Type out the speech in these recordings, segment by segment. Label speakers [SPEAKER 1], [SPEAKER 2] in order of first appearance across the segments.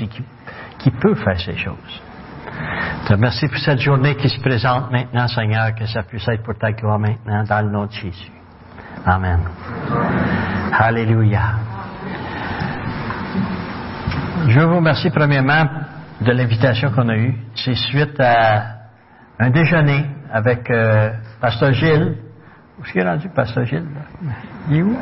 [SPEAKER 1] et qui, peut faire ces choses. Je te pour cette journée qui se présente maintenant, Seigneur, que ça puisse être pour ta gloire maintenant, dans le nom de Jésus. Amen. Alléluia. Je vous remercie premièrement de l'invitation qu'on a eue. C'est suite à un déjeuner avec euh, Pasteur Gilles. Où est-ce qu'il est rendu, Pasteur Gilles? Il est où?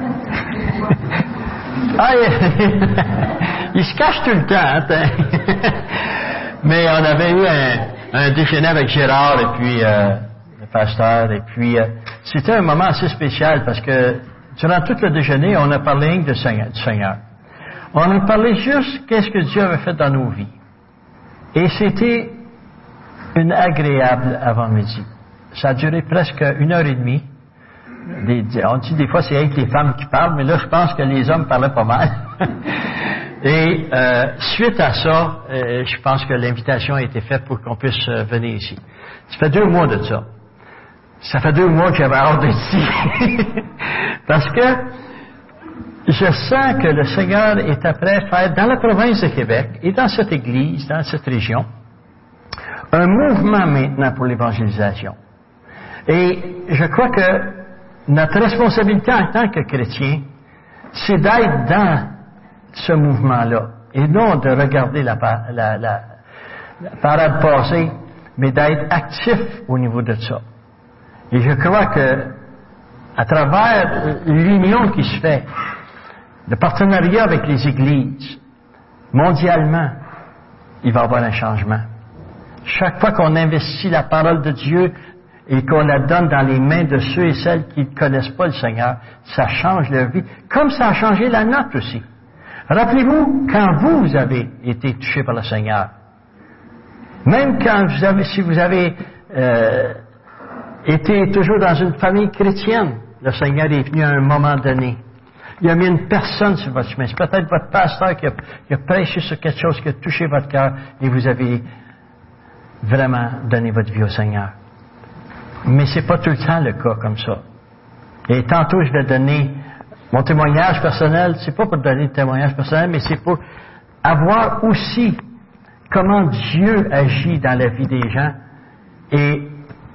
[SPEAKER 1] ah, il, se cache tout le temps. Hein, Mais on avait eu un, un, déjeuner avec Gérard et puis euh, le pasteur. Et puis, euh, c'était un moment assez spécial parce que durant tout le déjeuner, on a parlé de du Seigneur. On a parlé juste qu'est-ce que Dieu avait fait dans nos vies. Et c'était une agréable avant-midi. Ça a duré presque une heure et demie. On dit des fois c'est avec les femmes qui parlent, mais là je pense que les hommes parlaient pas mal. et euh, suite à ça, euh, je pense que l'invitation a été faite pour qu'on puisse euh, venir ici. Ça fait deux mois de ça. Ça fait deux mois que j'avais hâte d'être ici. Parce que je sens que le Seigneur est après faire dans la province de Québec et dans cette église, dans cette région, un mouvement maintenant pour l'évangélisation. Et je crois que notre responsabilité en tant que chrétien, c'est d'être dans ce mouvement-là et non de regarder la, la, la, la parade passée, mais d'être actif au niveau de ça. Et je crois que à travers l'union qui se fait, le partenariat avec les églises, mondialement, il va y avoir un changement. Chaque fois qu'on investit la parole de Dieu et qu'on la donne dans les mains de ceux et celles qui ne connaissent pas le Seigneur, ça change leur vie, comme ça a changé la nôtre aussi. Rappelez-vous, quand vous avez été touché par le Seigneur, même quand vous avez, si vous avez euh, été toujours dans une famille chrétienne, le Seigneur est venu à un moment donné il a mis une personne sur votre chemin. C'est peut-être votre pasteur qui a, prêché sur quelque chose qui a touché votre cœur et vous avez vraiment donné votre vie au Seigneur. Mais c'est pas tout le temps le cas comme ça. Et tantôt, je vais donner mon témoignage personnel. C'est pas pour donner le témoignage personnel, mais c'est pour avoir aussi comment Dieu agit dans la vie des gens. Et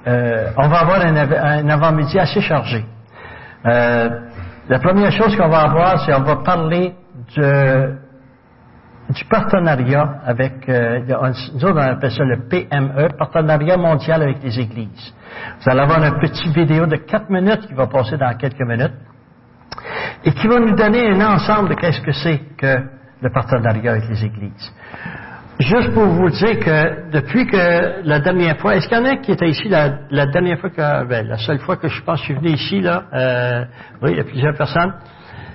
[SPEAKER 1] euh, on va avoir un, avant-midi assez chargé. Euh, la première chose qu'on va avoir, c'est qu'on va parler de, du partenariat avec, euh, nous autres on appelle ça le PME, Partenariat mondial avec les églises. Vous allez avoir un petit vidéo de quatre minutes qui va passer dans quelques minutes et qui va nous donner un ensemble de qu'est-ce que c'est que le partenariat avec les églises. Juste pour vous dire que depuis que la dernière fois, est-ce qu'il y en a qui était ici la, la dernière fois que, ben, la seule fois que je pense que je suis venu ici, là, euh, oui, il y a plusieurs personnes,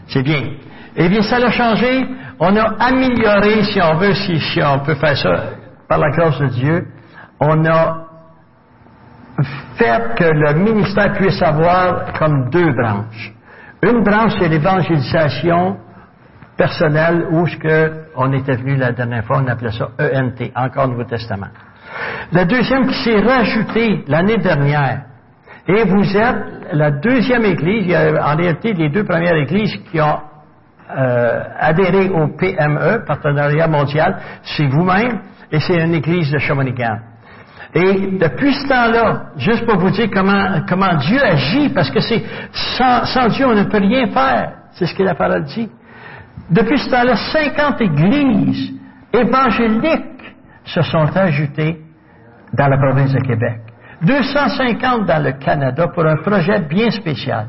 [SPEAKER 1] c'est bien. Eh bien, ça a changé. On a amélioré, si on veut, si, si on peut faire ça, par la grâce de Dieu, on a fait que le ministère puisse avoir comme deux branches. Une branche, c'est l'évangélisation personnelle où ce que on était venu la dernière fois, on appelait ça ENT, encore Nouveau Testament. La deuxième qui s'est rajoutée l'année dernière, et vous êtes la deuxième église, il y a en réalité les deux premières églises qui ont euh, adhéré au PME, Partenariat mondial, c'est vous-même, et c'est une église de Shawinigan. Et depuis ce temps-là, juste pour vous dire comment, Dieu agit, parce que c'est sans, sans Dieu on ne peut rien faire, c'est ce que la parole dit. Depuis ce temps-là, 50 églises évangéliques se sont ajoutées dans la province de Québec. 250 dans le Canada pour un projet bien spécial.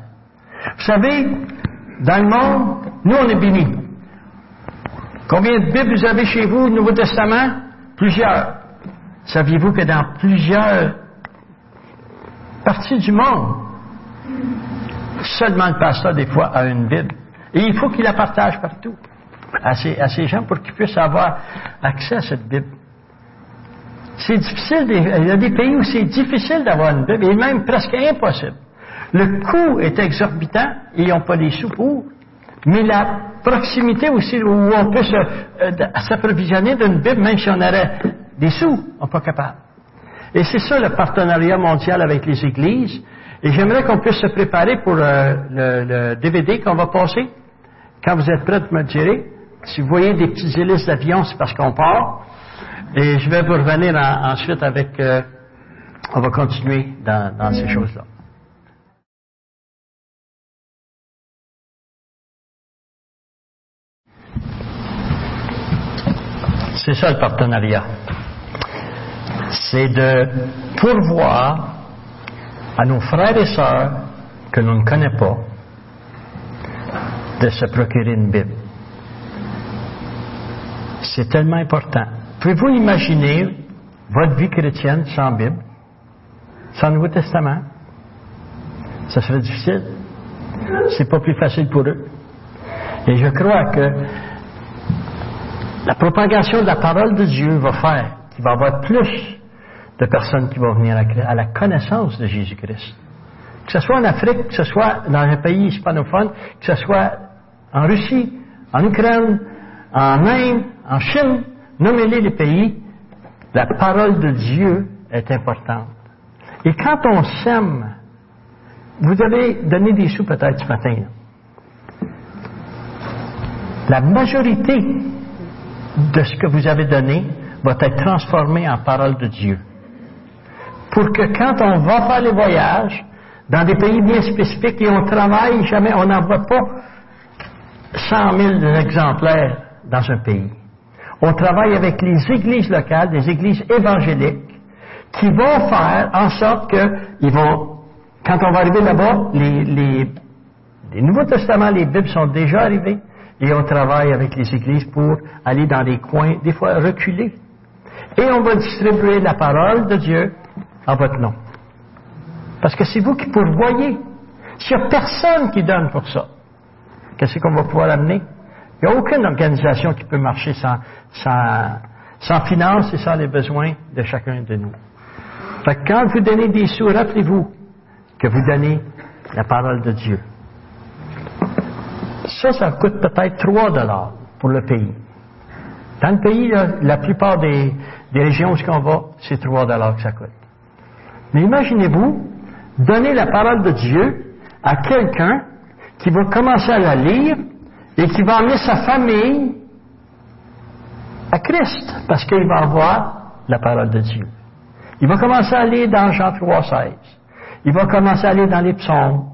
[SPEAKER 1] Vous savez, dans le monde, nous, on est bénis. Combien de Bibles vous avez chez vous, Nouveau Testament? Plusieurs. Saviez-vous que dans plusieurs parties du monde, seulement le pasteur, des fois, a une Bible? Et il faut qu'il la partage partout à ces, à ces gens pour qu'ils puissent avoir accès à cette Bible. C'est difficile, il y a des pays où c'est difficile d'avoir une Bible, et même presque impossible. Le coût est exorbitant et ils n'ont pas les sous pour. Mais la proximité aussi, où on peut euh, s'approvisionner d'une Bible, même si on aurait des sous, on n'est pas capable. Et c'est ça le partenariat mondial avec les églises. Et j'aimerais qu'on puisse se préparer pour euh, le, DVD qu'on va passer. Quand vous êtes prêts de me tirer, Si vous voyez des petits hélices d'avion, c'est parce qu'on part. Et je vais vous revenir ensuite avec... Euh, on va continuer dans ces choses-là. C'est ça le partenariat. C'est de pourvoir à nos frères et sœurs que l'on ne connaît pas de se procurer une Bible. C'est tellement important. Pouvez-vous imaginer votre vie chrétienne sans Bible, sans Nouveau Testament? Ça serait difficile. C'est pas plus facile pour eux. Et je crois que la propagation de la parole de Dieu va faire qu'il va y avoir plus de personnes qui vont venir à la connaissance de Jésus-Christ. Que ce soit en Afrique, que ce soit dans un pays hispanophone, que ce soit en Russie, en Ukraine, en Inde, en Chine, nommez-les les pays, la parole de Dieu est importante. Et quand on sème, vous avez donné des sous peut-être ce matin. La majorité de ce que vous avez donné va être transformé en parole de Dieu. Pour que quand on va faire les voyages, dans des pays bien spécifiques, et on travaille jamais, on n'envoie pas 100 000 exemplaires dans un pays. On travaille avec les églises locales, des églises évangéliques, qui vont faire en sorte que vont, quand on va arriver là-bas, les, Nouveaux Testaments, les Bibles sont déjà arrivés, et on travaille avec les églises pour aller dans des coins, des fois reculés. Et on va distribuer la parole de Dieu en votre nom. Parce que c'est vous qui pourvoyez. S'il n'y a personne qui donne pour ça, qu'est-ce qu'on va pouvoir amener? Il n'y a aucune organisation qui peut marcher sans, sans, sans finance et sans les besoins de chacun de nous. Fait que quand vous donnez des sous, rappelez-vous que vous donnez la parole de Dieu. Ça, ça coûte peut-être 3 dollars pour le pays. Dans le pays, la plupart des, régions où on va, c'est 3 dollars que ça coûte. Mais imaginez-vous donner la parole de Dieu à quelqu'un qui va commencer à la lire et qui va amener sa famille à Christ parce qu'il va avoir la parole de Dieu. Il va commencer à lire dans Jean 3,16. Il va commencer à lire dans les psaumes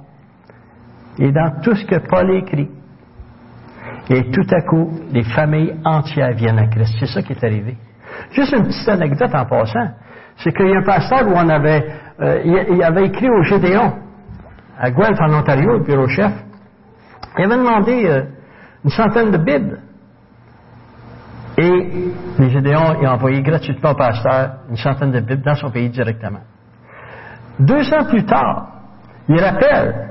[SPEAKER 1] et dans tout ce que Paul écrit. Et tout à coup, les familles entières viennent à Christ. C'est ça qui est arrivé. Juste une petite anecdote en passant. C'est qu'il y a un pasteur où on avait, euh, il, avait écrit au Gédéon, à Guelph, en Ontario, le bureau chef. Il avait demandé euh, une centaine de Bibles. Et les Gédéons ont envoyé gratuitement au pasteur une centaine de Bibles dans son pays directement. Deux ans plus tard, il rappelle.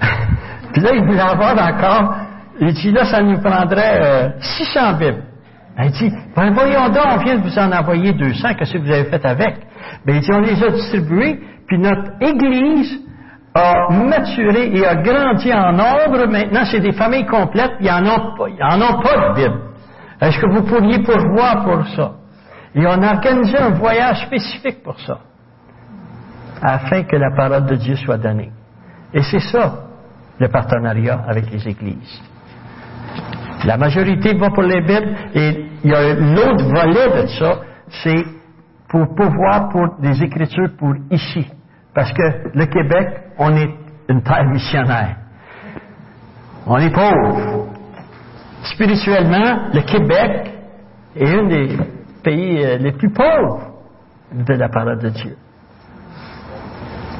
[SPEAKER 1] Puis là, il voulait avoir encore il dit, là, ça nous prendrait 600 euh, Bibles. Ben, il dit, ben, voyons donc, on vient de vous en envoyer 200, qu'est-ce que vous avez fait avec? Ben, il dit, on les a distribués, puis notre Église a maturé et a grandi en nombre. Maintenant, c'est des familles complètes, ils n'en ont, ont pas de Bible. Est-ce que vous pourriez pourvoir pour ça? Et on a organisé un voyage spécifique pour ça, afin que la parole de Dieu soit donnée. Et c'est ça, le partenariat avec les églises. La majorité va pour les Bibles et il y a l'autre volet de ça, c'est pour pouvoir pour des écritures pour ici. Parce que le Québec, on est une terre missionnaire. On est pauvre. Spirituellement, le Québec est un des pays euh, les plus pauvres de la parole de Dieu.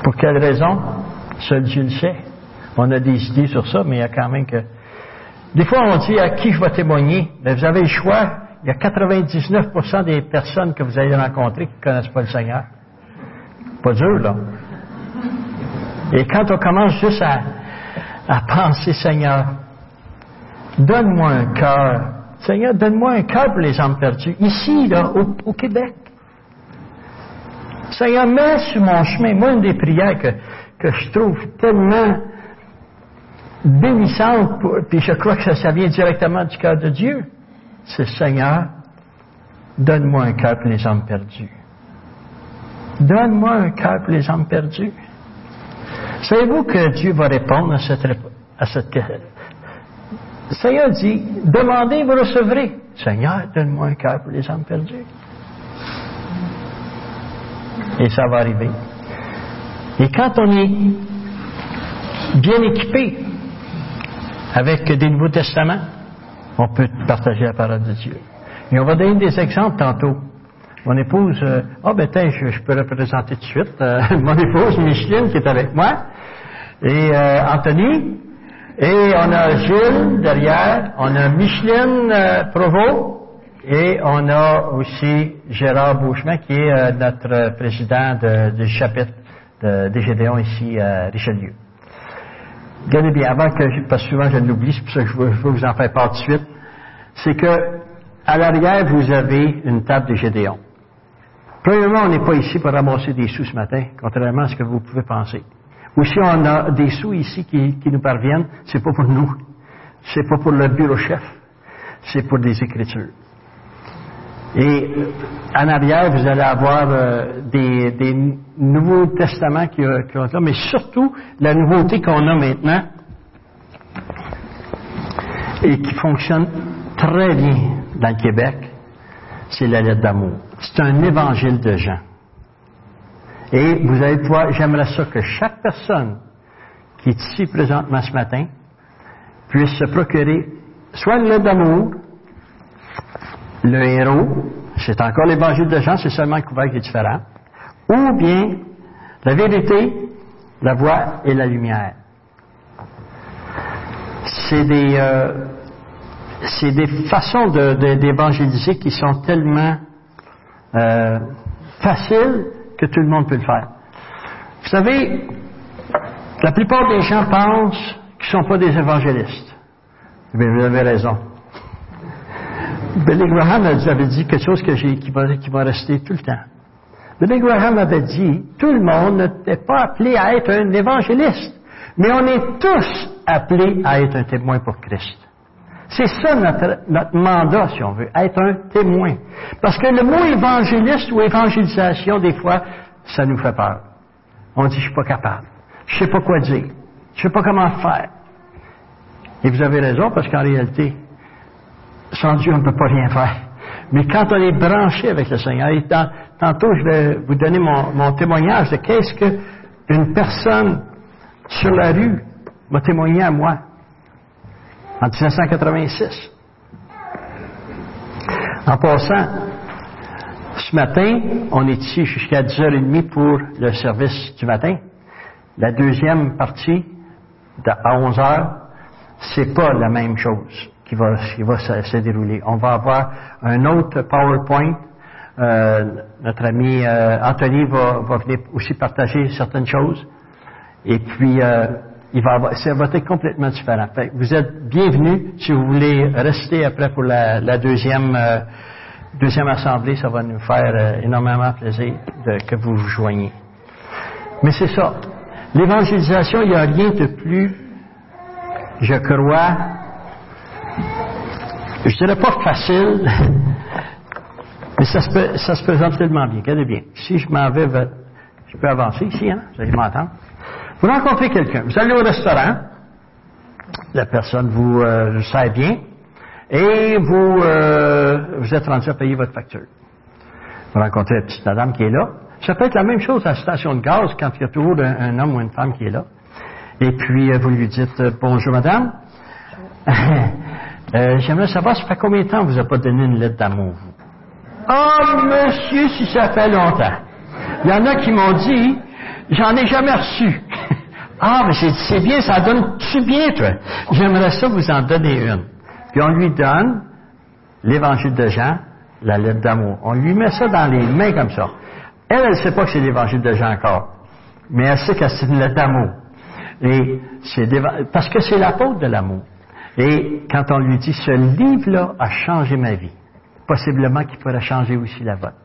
[SPEAKER 1] Pour quelle raison? Seul Dieu le sait. On a des idées sur ça, mais il y a quand même que des fois, on dit à qui je vais témoigner? Mais vous avez le choix. Il y a 99% des personnes que vous allez rencontrer qui ne connaissent pas le Seigneur. Pas dur, là. Et quand on commence juste à, à penser, Seigneur, donne-moi un cœur. Seigneur, donne-moi un cœur pour les âmes perdues. Ici, là, au, au, Québec. Seigneur, mets sur mon chemin. Moi, une des prières que, que je trouve tellement bénissante, puis je crois que ça, vient directement du cœur de Dieu, c'est Seigneur, donne-moi un cœur pour les hommes perdus. Donne-moi un cœur pour les hommes perdus. Savez-vous que Dieu va répondre à cette, à cette Seigneur dit, demandez, vous recevrez. Seigneur, donne-moi un cœur pour les âmes perdues. Et ça va arriver. Et quand on est bien équipé avec des Nouveaux Testaments, on peut partager la parole de Dieu. Et on va donner des exemples tantôt. Mon épouse, euh, ah ben je, je, peux représenter tout de suite, euh, mon épouse Micheline qui est avec moi, et euh, Anthony, et on a Gilles derrière, on a Micheline Provost, et on a aussi Gérard Bouchemin qui est notre président du chapitre de, des Gédéons ici à Richelieu. Regardez bien, avant que, parce que souvent je l'oublie, c'est pour ça que je veux, vous en faire part de suite, c'est que à l'arrière, vous avez une table de Gédéon. Premièrement, on n'est pas ici pour ramasser des sous ce matin, contrairement à ce que vous pouvez penser. Ou si on a des sous ici qui, nous parviennent, c'est pas pour nous. C'est pas pour le bureau chef. C'est pour des écritures. Et en arrière, vous allez avoir euh, des, Nouveaux Testaments qui, qui ont là, mais surtout la nouveauté qu'on a maintenant et qui fonctionne très bien dans le Québec, c'est la lettre d'amour. C'est un évangile de Jean. Et vous allez pouvoir, j'aimerais ça que chaque personne qui est ici présentement ce matin puisse se procurer soit une lettre d'amour, le héros, c'est encore l'évangile de Jean, c'est seulement le couvercle qui est différent, ou bien la vérité, la voix et la lumière. C'est des, euh, c'est des façons d'évangéliser qui sont tellement euh, faciles que tout le monde peut le faire. Vous savez, la plupart des gens pensent qu'ils ne sont pas des évangélistes. Mais vous avez raison. Billy Graham avait dit quelque chose que qui, va, qui va rester tout le temps. Billy Graham avait dit, tout le monde n'est pas appelé à être un évangéliste, mais on est tous appelés à être un témoin pour Christ. C'est ça notre, notre, mandat, si on veut, être un témoin. Parce que le mot évangéliste ou évangélisation, des fois, ça nous fait peur. On dit, je suis pas capable. Je sais pas quoi dire. Je sais pas comment faire. Et vous avez raison, parce qu'en réalité, sans Dieu, on ne peut pas rien faire. Mais quand on est branché avec le Seigneur, et tantôt, je vais vous donner mon, mon témoignage de qu'est-ce qu'une personne sur la rue m'a témoigné à moi en 1986. En passant, ce matin, on est ici jusqu'à 10h30 pour le service du matin. La deuxième partie, à 11h, c'est pas la même chose qui va, qui va se, dérouler. On va avoir un autre PowerPoint. Euh, notre ami euh, Anthony va, va, venir aussi partager certaines choses. Et puis, euh, il va avoir, ça va être complètement différent. vous êtes bienvenus si vous voulez rester après pour la, deuxième, deuxième assemblée. Ça va nous faire énormément plaisir que vous vous joigniez. Mais c'est ça. L'évangélisation, il n'y a rien de plus, je crois, je dirais pas facile, mais ça se, présente tellement bien. Regardez bien. Si je m'en vais, je peux avancer ici, hein? Vous allez m'entendre? Vous rencontrez quelqu'un, vous allez au restaurant, la personne vous euh, sert bien, et vous, euh, vous êtes rendu à payer votre facture. Vous rencontrez la petite madame qui est là. Ça peut être la même chose à la station de gaz quand il y a toujours un, homme ou une femme qui est là. Et puis, euh, vous lui dites Bonjour madame. J'aimerais savoir, ça fait combien de temps vous n'avez pas donné une lettre d'amour, Oh, monsieur, si ça fait longtemps. Il y en a qui m'ont dit, j'en ai jamais reçu. Ah, mais c'est bien, ça donne-tu bien, toi? J'aimerais ça vous en donner une. Puis on lui donne l'évangile de Jean, la lettre d'amour. On lui met ça dans les mains comme ça. Elle, elle ne sait pas que c'est l'évangile de Jean encore. Mais elle sait que c'est une lettre d'amour. Et c'est parce que c'est l'apôtre de l'amour. Et quand on lui dit, ce livre-là a changé ma vie, possiblement qu'il pourrait changer aussi la vôtre.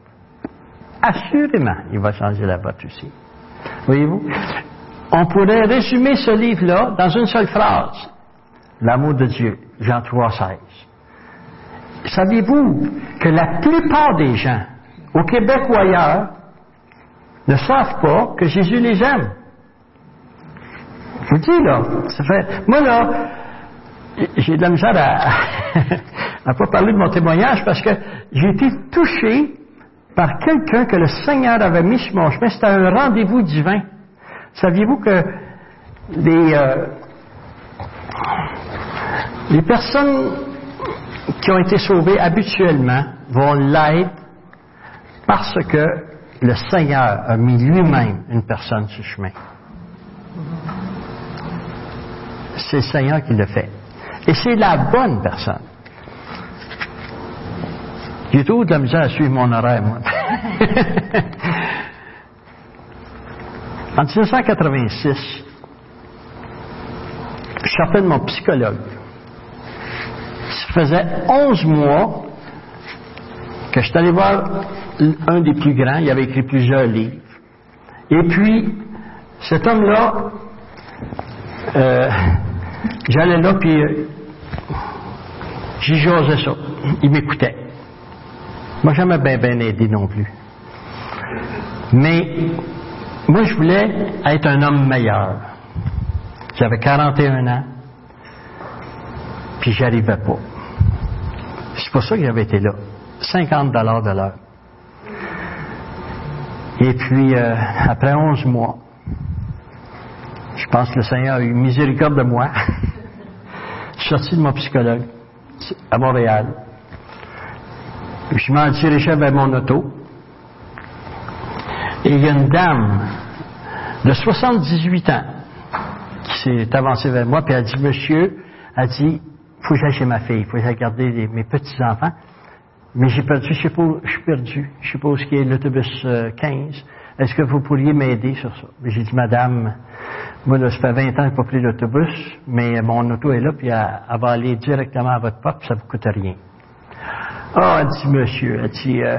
[SPEAKER 1] Assurément, il va changer la vôtre aussi. Voyez-vous? On pourrait résumer ce livre-là dans une seule phrase. L'amour de Dieu, Jean 3, 16. Saviez-vous que la plupart des gens, au Québec ou ailleurs, ne savent pas que Jésus les aime? Je vous dis, là, ça fait, moi, là, j'ai de la misère à, à pas parler de mon témoignage parce que j'ai été touché par quelqu'un que le Seigneur avait mis sur mon chemin. C'était un rendez-vous divin. Saviez-vous que les, euh, personnes qui ont été sauvées habituellement vont l'être parce que le Seigneur a mis lui-même une personne sur le chemin. C'est le Seigneur qui le fait. Et c'est la bonne personne. J'ai tout de la misère à suivre mon horaire, moi. en 1986, je sortais de mon psychologue. Ça faisait 11 mois que je suis allé voir un des plus grands, il avait écrit plusieurs livres. Et puis, cet homme-là, euh, j'allais là, puis j'y jasais ça. Il m'écoutait. Moi, jamais bien, bien aidé non plus. Mais moi, je voulais être un homme meilleur. J'avais 41 ans, puis j'arrivais pas. C'est pour ça que j'avais été là. 50 dollars de l'heure. Et puis, euh, après 11 mois, je pense que le Seigneur a eu miséricorde de moi. je suis sorti de mon psychologue à Montréal. Je m'en dirigé vers mon auto. Et il y a une dame de 78 ans qui s'est avancée vers moi, puis elle a dit, monsieur, elle dit, faut que j'aille chez ma fille, faut que j'aille garder mes petits-enfants. Mais j'ai perdu, je sais je suis perdu. Je sais pas où est l'autobus 15. Euh, Est-ce que vous pourriez m'aider sur ça? J'ai dit, madame, moi, là, ça fait 20 ans que je n'ai pas pris l'autobus, mais mon auto est là, puis elle, va aller directement à votre porte, puis ça ne vous coûte rien. Ah, oh, elle dit, monsieur, elle dit, euh,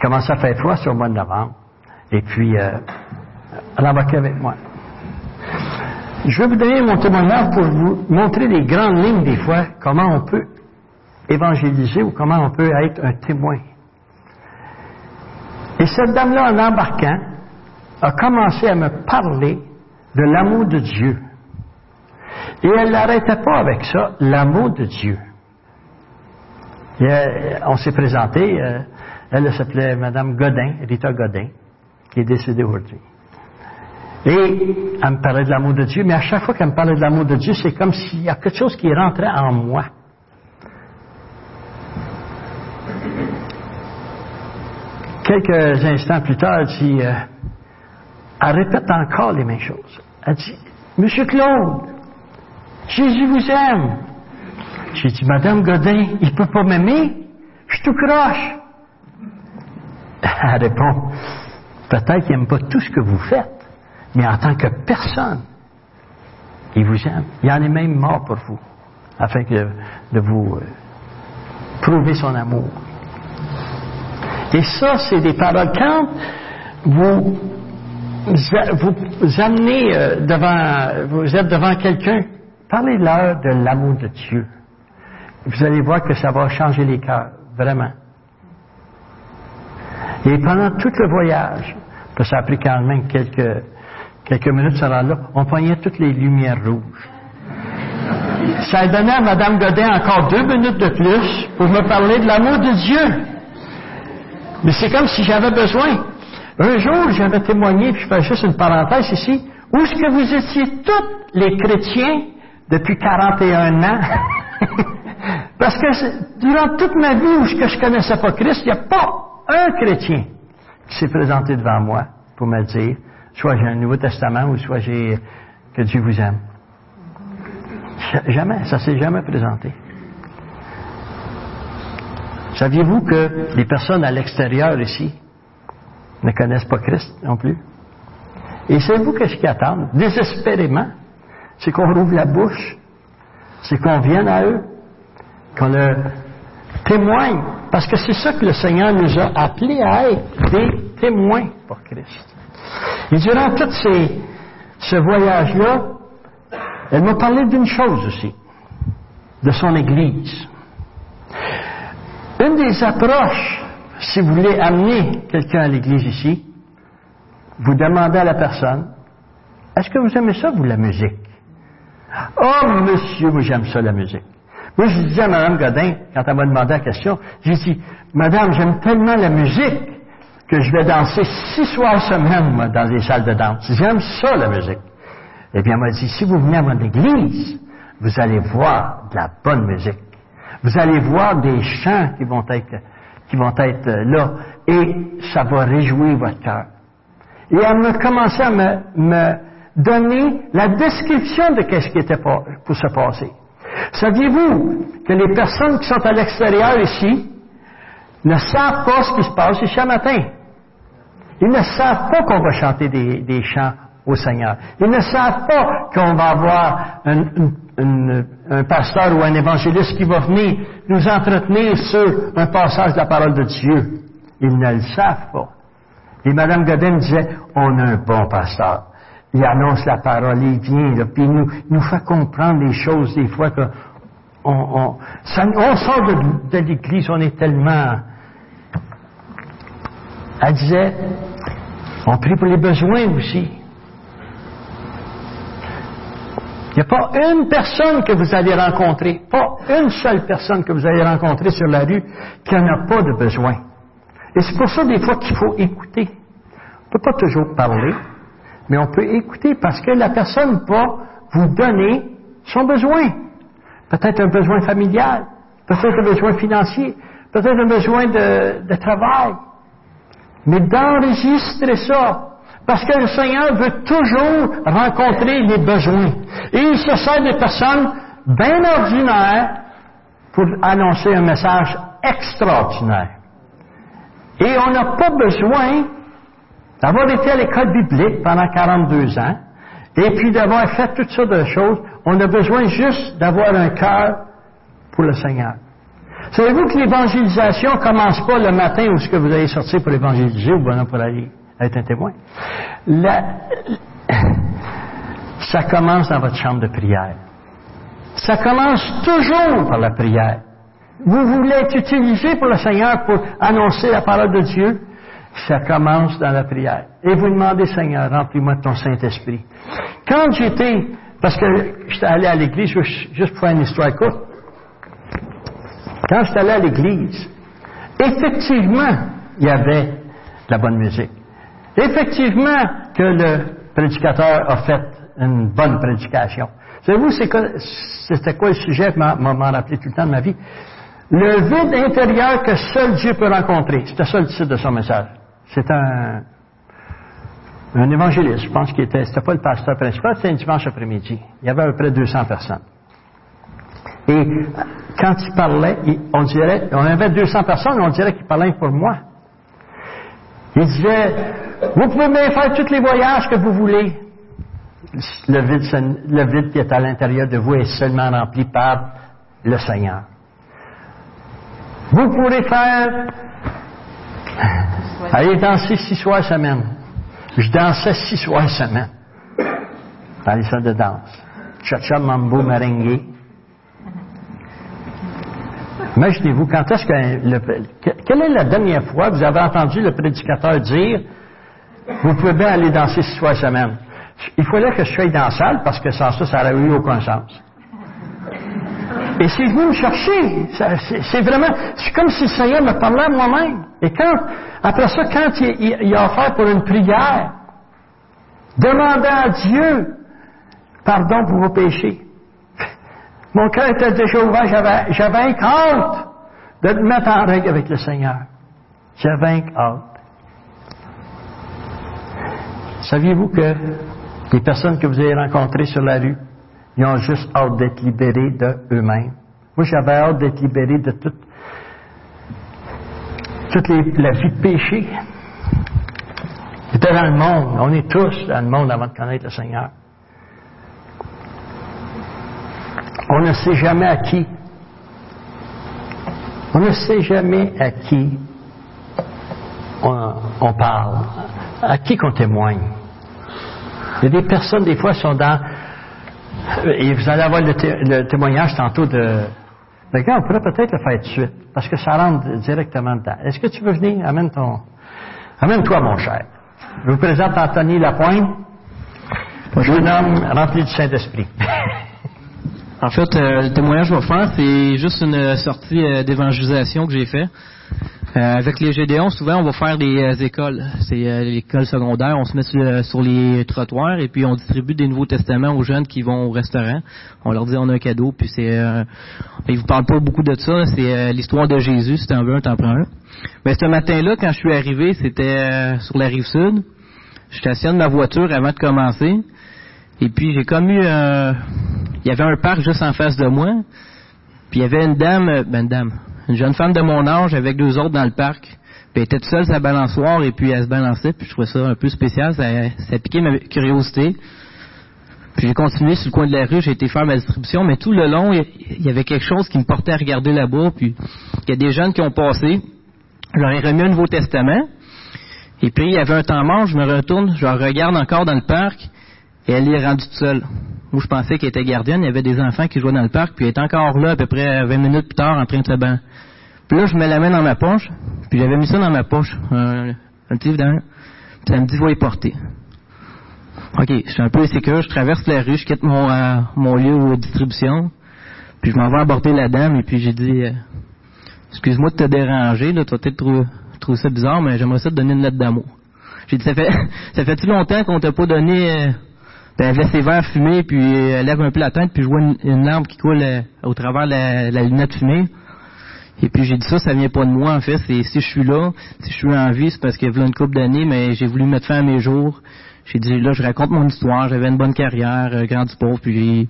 [SPEAKER 1] comment ça fait froid sur le mois de novembre? Et puis, euh, elle embarquait avec moi. Je vais vous donner mon témoignage pour vous montrer les grandes lignes des fois, comment on peut évangéliser ou comment on peut être un témoin. Et cette dame-là, en embarquant, a commencé à me parler de l'amour de Dieu. Et elle n'arrêtait pas avec ça, l'amour de Dieu. on s'est présenté, euh, elle s'appelait Madame Godin, Rita Godin, qui est décédée aujourd'hui. Et elle me parlait de l'amour de Dieu, mais à chaque fois qu'elle me parlait de l'amour de Dieu, c'est comme s'il y a quelque chose qui rentrait en moi. Quelques instants plus tard, elle dit, euh, elle répète encore les mêmes choses. Elle dit, Monsieur Claude, Jésus vous aime. J'ai dit, Madame Godin, il ne peut pas m'aimer? Je suis tout croche. Elle répond, peut-être qu'il n'aime pas tout ce que vous faites, mais en tant que personne, il vous aime. Il en est même mort pour vous, afin de vous euh, prouver son amour. Et ça, c'est des paroles. Quand vous vous amenez euh, devant, vous êtes devant quelqu'un, parlez-leur de l'amour de Dieu. Vous allez voir que ça va changer les cœurs, vraiment. Et pendant tout le voyage, que ça a pris quand même quelques, quelques minutes, ça on poignait toutes les lumières rouges. Ça a donné à Mme Godin encore deux minutes de plus pour me parler de l'amour de Dieu. Mais c'est comme si j'avais besoin. Un jour, j'avais témoigné, puis je fais juste une parenthèse ici, où est-ce que vous étiez tous les chrétiens depuis 41 ans? Parce que durant toute ma vie où je ne connaissais pas Christ, il n'y a pas un chrétien qui s'est présenté devant moi pour me dire, soit j'ai un Nouveau Testament ou soit j'ai que Dieu vous aime. Jamais, ça s'est jamais présenté. Saviez-vous que les personnes à l'extérieur ici ne connaissent pas Christ non plus? Et savez-vous qu'est-ce qu'ils attendent? Désespérément, c'est qu'on rouvre la bouche, c'est qu'on vienne à eux, qu'on leur témoigne, parce que c'est ça que le Seigneur nous a appelés à être, des témoins pour Christ. Et durant tout ce voyage-là, elle m'a parlé d'une chose aussi, de son Église. Une des approches, si vous voulez amener quelqu'un à l'église ici, vous demandez à la personne, est-ce que vous aimez ça, vous, la musique? Oh, monsieur, moi j'aime ça la musique. Moi, je disais à Mme Godin, quand elle m'a demandé la question, j'ai dit, Madame, j'aime tellement la musique que je vais danser six soirs semaine, moi, dans les salles de danse. J'aime ça, la musique. Eh bien, elle m'a dit, si vous venez à mon église, vous allez voir de la bonne musique. Vous allez voir des chants qui vont être, qui vont être euh, là, et ça va réjouir votre cœur. Et elle m'a commencé à me, me donner la description de ce qui était pour, se passer. Saviez-vous que les personnes qui sont à l'extérieur ici ne savent pas ce qui se passe ici ce matin? Ils ne savent pas qu'on va chanter des, chants au Seigneur. Ils ne savent pas qu'on va avoir un, un, pasteur ou un évangéliste qui va venir nous entretenir sur un passage de la parole de Dieu. Ils ne le savent pas. Et Mme Godin disait, on a un bon pasteur il annonce la parole, il vient, puis il nous, nous fait comprendre les choses des fois que on, sort de l'Église, on est tellement... Elle disait, on prie pour les besoins aussi. Il n'y a pas une personne que vous allez rencontrer, pas une seule personne que vous allez rencontrer sur la rue qui n'en a pas de besoin. Et c'est pour ça des fois qu'il faut écouter. On ne peut pas toujours parler, mais on peut écouter parce que la personne va vous donner son besoin. Peut-être un besoin familial, peut-être un besoin financier, peut-être un besoin de, travail. Mais d'enregistrer ça, parce que le Seigneur veut toujours rencontrer les besoins. Et il se sert des personnes bien ordinaires pour annoncer un message extraordinaire. Et on n'a pas besoin d'avoir été à l'école biblique pendant 42 ans, et puis d'avoir fait toutes sortes de choses, on a besoin juste d'avoir un cœur pour le Seigneur. Savez-vous que l'évangélisation commence pas le matin où vous allez sortir pour évangéliser ou pour aller? Être un témoin? ça commence dans votre chambre de prière. Ça commence toujours par la prière. Vous voulez être utilisé pour le Seigneur pour annoncer la parole de Dieu ça commence dans la prière. Et vous demandez, Seigneur, remplis-moi de ton Saint-Esprit. Quand j'étais, parce que j'étais allé à l'église, juste pour faire une histoire courte, quand j'étais allé à l'église, effectivement, il y avait la bonne musique. Effectivement que le prédicateur a fait une bonne prédication. Savez-vous, c'était quoi le sujet? M'a rappelé tout le temps de ma vie? Le vide intérieur que seul Dieu peut rencontrer. C'était ça le titre de son message. C'est un, un évangéliste, je pense qu'il était, c'était pas le pasteur principal, c'était un dimanche après-midi. Il y avait à peu près 200 personnes. Et quand il parlait, on dirait, on avait 200 personnes, on dirait qu'il parlait pour moi. Il disait, vous pouvez bien faire tous les voyages que vous voulez. Le vide, qui est à l'intérieur de vous est seulement rempli par le Seigneur. Vous pourrez faire Allez danser six soirs semaine. Je dansais six soirs semaine dans les salles de danse. Cha-cha, mambo, merengue. Imaginez-vous, quand est-ce que... Le, quelle est la dernière fois que vous avez entendu le prédicateur dire vous pouvez bien aller danser six soirs semaine. Il fallait que je sois dans la salle parce que sans ça, ça n'aurait eu aucun sens. Et c'est venu me chercher. C'est vraiment, c'est comme si le Seigneur me parlait à moi-même. Et quand, après ça, quand il, a offert pour une prière, demandant à Dieu pardon pour vos péchés. Mon cœur était déjà ouvert, j'avais, j'avais hâte de me mettre en règle avec le Seigneur. J'avais hâte. Saviez-vous que les personnes que vous avez rencontrées sur la rue, ils ont juste hâte d'être libérés d'eux-mêmes. Moi, j'avais hâte d'être libéré de toute, toute la vie de péché. J'étais dans le monde. On est tous dans le monde avant de connaître le Seigneur. On ne sait jamais à qui. On ne sait jamais à qui on, on parle, à qui qu'on témoigne. Il y a des personnes, des fois, sont dans et vous allez avoir le, témoignage tantôt de... Regarde, on pourrait peut-être le faire tout de suite, parce que ça rentre directement dedans. Est-ce que tu veux venir? Amène ton... Amène-toi, mon cher. Je vous présente Anthony Lapointe, jeune homme rempli du Saint-Esprit.
[SPEAKER 2] En fait, euh, le témoignage que je vais faire, c'est juste une sortie euh, d'évangélisation que j'ai fait. Euh, avec les Gédéons, souvent, on va faire des écoles. C'est l'école secondaire. On se met sur, les trottoirs et puis on distribue des Nouveaux Testaments aux jeunes qui vont au restaurant. On leur dit on a un cadeau. Puis c'est, ils vous parlent pas beaucoup de ça. C'est l'histoire de Jésus. Si t'en veux t'en prends un. Mais ce matin-là, quand je suis arrivé, c'était sur la rive sud. Je stationne ma voiture avant de commencer. Et puis j'ai comme eu il y avait un parc juste en face de moi, puis il y avait une dame, euh, ben une dame, une jeune femme de mon âge avec deux autres dans le parc. Puis elle était toute seule sa balançoire et puis elle se balançait, puis je trouvais ça un peu spécial, ça, ça piqué ma curiosité. Puis j'ai continué sur le coin de la rue, j'ai été faire ma distribution, mais tout le long, il y avait quelque chose qui me portait à regarder là-bas, puis il y a des jeunes qui ont passé. Je leur ai remis un Nouveau Testament, et puis il y avait un temps mort, je me retourne, je regarde encore dans le parc, et elle est rendue toute seule. Moi, je pensais qu'elle était gardienne. Il y avait des enfants qui jouaient dans le parc, puis elle était encore là à peu près 20 minutes plus tard en train de se battre. Puis là, je mets la main dans ma poche, puis j'avais mis ça dans ma poche, un, petit dedans. Puis ça me dit, va y porter. OK, je suis un peu insécure, je traverse la rue, je quitte mon, euh, mon lieu de distribution, puis je m'en vais aborder la dame, et puis j'ai dit, euh, excuse-moi de te déranger, là, tu vas peut-être trouver, ça bizarre, mais j'aimerais ça te donner une lettre d'amour. J'ai dit, ça fait, ça fait-tu longtemps qu'on t'a pas donné euh, elle avait ses verres fumés, puis elle lève un peu la tête, puis je vois une, lampe qui coule euh, au travers la, la lunette fumée. Et puis j'ai dit ça, ça vient pas de moi en fait. C'est si je suis là, si je suis en vie, c'est parce y a une couple d'années, mais j'ai voulu mettre fin à mes jours. J'ai dit là, je raconte mon histoire. J'avais une bonne carrière, euh, grand du pauvre, puis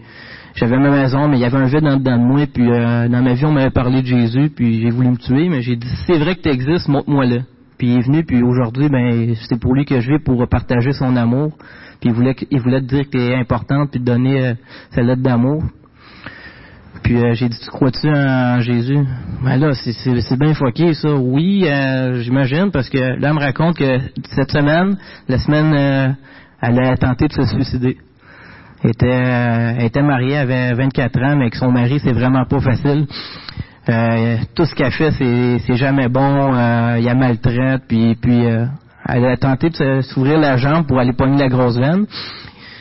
[SPEAKER 2] j'avais ma maison, mais il y avait un vide dans, dedans de moi. Puis euh, dans ma vie, on m'avait parlé de Jésus, puis j'ai voulu me tuer, mais j'ai dit c'est vrai que tu existes, montre-moi là. Puis il est venu, puis aujourd'hui, ben c'est pour lui que je vais pour partager son amour. Puis il voulait, il voulait te dire que tu es importante, puis te donner euh, sa lettre d'amour. Puis euh, j'ai dit, tu crois-tu en Jésus? Ben là, c'est bien foqué, ça. Oui, euh, j'imagine, parce que là, elle me raconte que cette semaine, la semaine, elle a tenté de se suicider. Elle était, elle était mariée, elle avait 24 ans, mais que son mari, c'est vraiment pas facile. tout ce qu'elle fait, c'est jamais bon. il y a maltraite, puis puis elle a tenté de s'ouvrir la jambe pour aller pogner la grosse veine.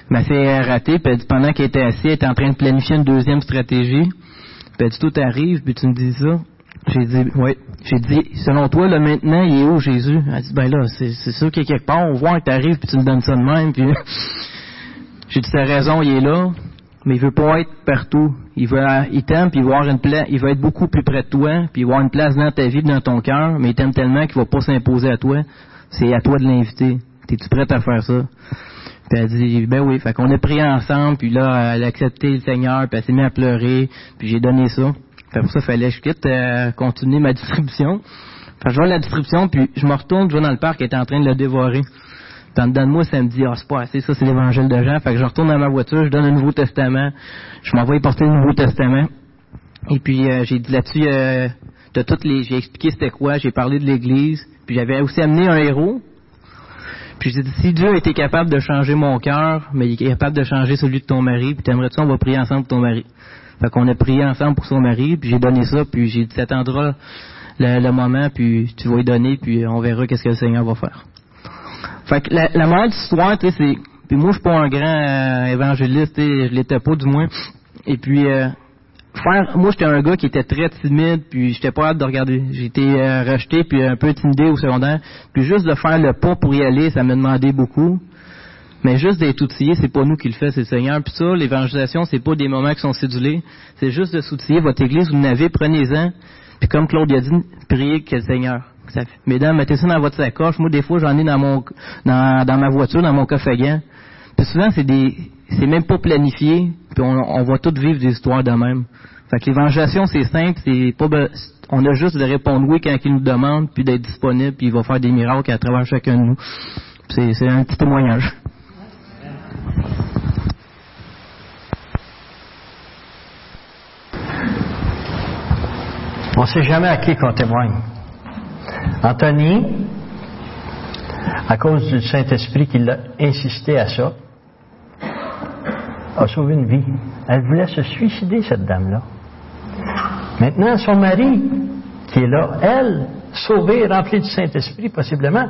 [SPEAKER 2] Mais c'est raté. Puis pendant qu'elle était assise, elle était en train de planifier une deuxième stratégie. Puis elle dit, tout arrive, puis tu me dis ça. J'ai dit, oui. J'ai dit, selon toi, là, maintenant, il est où Jésus? Elle dit, ben là, c'est sûr qu'il est quelque part. On voit que tu arrives, puis tu me donnes ça de même. Puis j'ai dit, t'as raison, il est là. Mais il veut pas être partout. Il veut, il t'aime, puis il veut avoir une place, il veut être beaucoup plus près de toi, puis il avoir une place dans ta vie, dans ton cœur, mais il t'aime tellement qu'il va pas s'imposer à toi c'est à toi de l'inviter. Es-tu prête à faire ça? Puis elle dit, ben oui. Fait qu'on a pris ensemble, puis là, elle a accepté le Seigneur, puis elle s'est mise à pleurer, puis j'ai donné ça. Fait pour ça, fallait que je quitte, euh, continuer ma distribution. Fait que je vois la distribution, puis je me retourne, je vais dans le parc, elle était en train de le dévorer. Puis en dedans de moi, ça me dit, ah, c'est pas assez, ça, c'est l'évangile de Jean. Fait que je retourne dans ma voiture, je donne un Nouveau Testament, je m'envoie porter le Nouveau Testament. Et puis, euh, j'ai dit là-dessus, euh, de toutes les, j'ai expliqué c'était quoi, j'ai parlé de l'Église, puis j'avais aussi amené un héros. Puis j'ai dit, si Dieu était capable de changer mon cœur, mais il est capable de changer celui de ton mari, puis t'aimerais-tu, on va prier ensemble pour ton mari? Fait qu'on a prié ensemble pour son mari, puis j'ai donné ça, puis j'ai dit, t'attendras le, le, moment, puis tu vas lui donner, puis on verra qu'est-ce que le Seigneur va faire. Fait que la, la morale de tu sais, c'est, puis moi je suis pas un grand euh, évangéliste, je l'étais pas du moins, et puis euh, moi j'étais un gars qui était très timide, puis j'étais pas hâte de regarder. J'étais euh, rejeté, puis un peu intimidé au secondaire. Puis juste de faire le pas pour y aller, ça me demandait beaucoup. Mais juste d'être outillé, c'est pas nous qui le fait, c'est le Seigneur. Puis ça, l'évangélisation, c'est pas des moments qui sont cédulés. C'est juste de s'outiller. Votre église, vous n'avez, prenez-en. Puis comme Claude a dit, priez que le Seigneur. mesdames, mettez ça dans votre sacoche. Moi, des fois, j'en ai dans mon dans, ma voiture, dans mon coffre à Souvent, c'est c'est même pas planifié, puis on, on va toutes vivre des histoires de même. Fait que l'évangélisation, c'est simple, c'est pas on a juste de répondre oui quand il nous demande, puis d'être disponible, puis il va faire des miracles à travers chacun de nous. C'est un petit témoignage.
[SPEAKER 1] On ne sait jamais à qui qu'on témoigne. Anthony, à cause du Saint-Esprit qui l'a insisté à ça, a sauvé une vie. Elle voulait se suicider, cette dame-là. Maintenant, son mari, qui est là, elle, sauvée, remplie du Saint-Esprit, possiblement,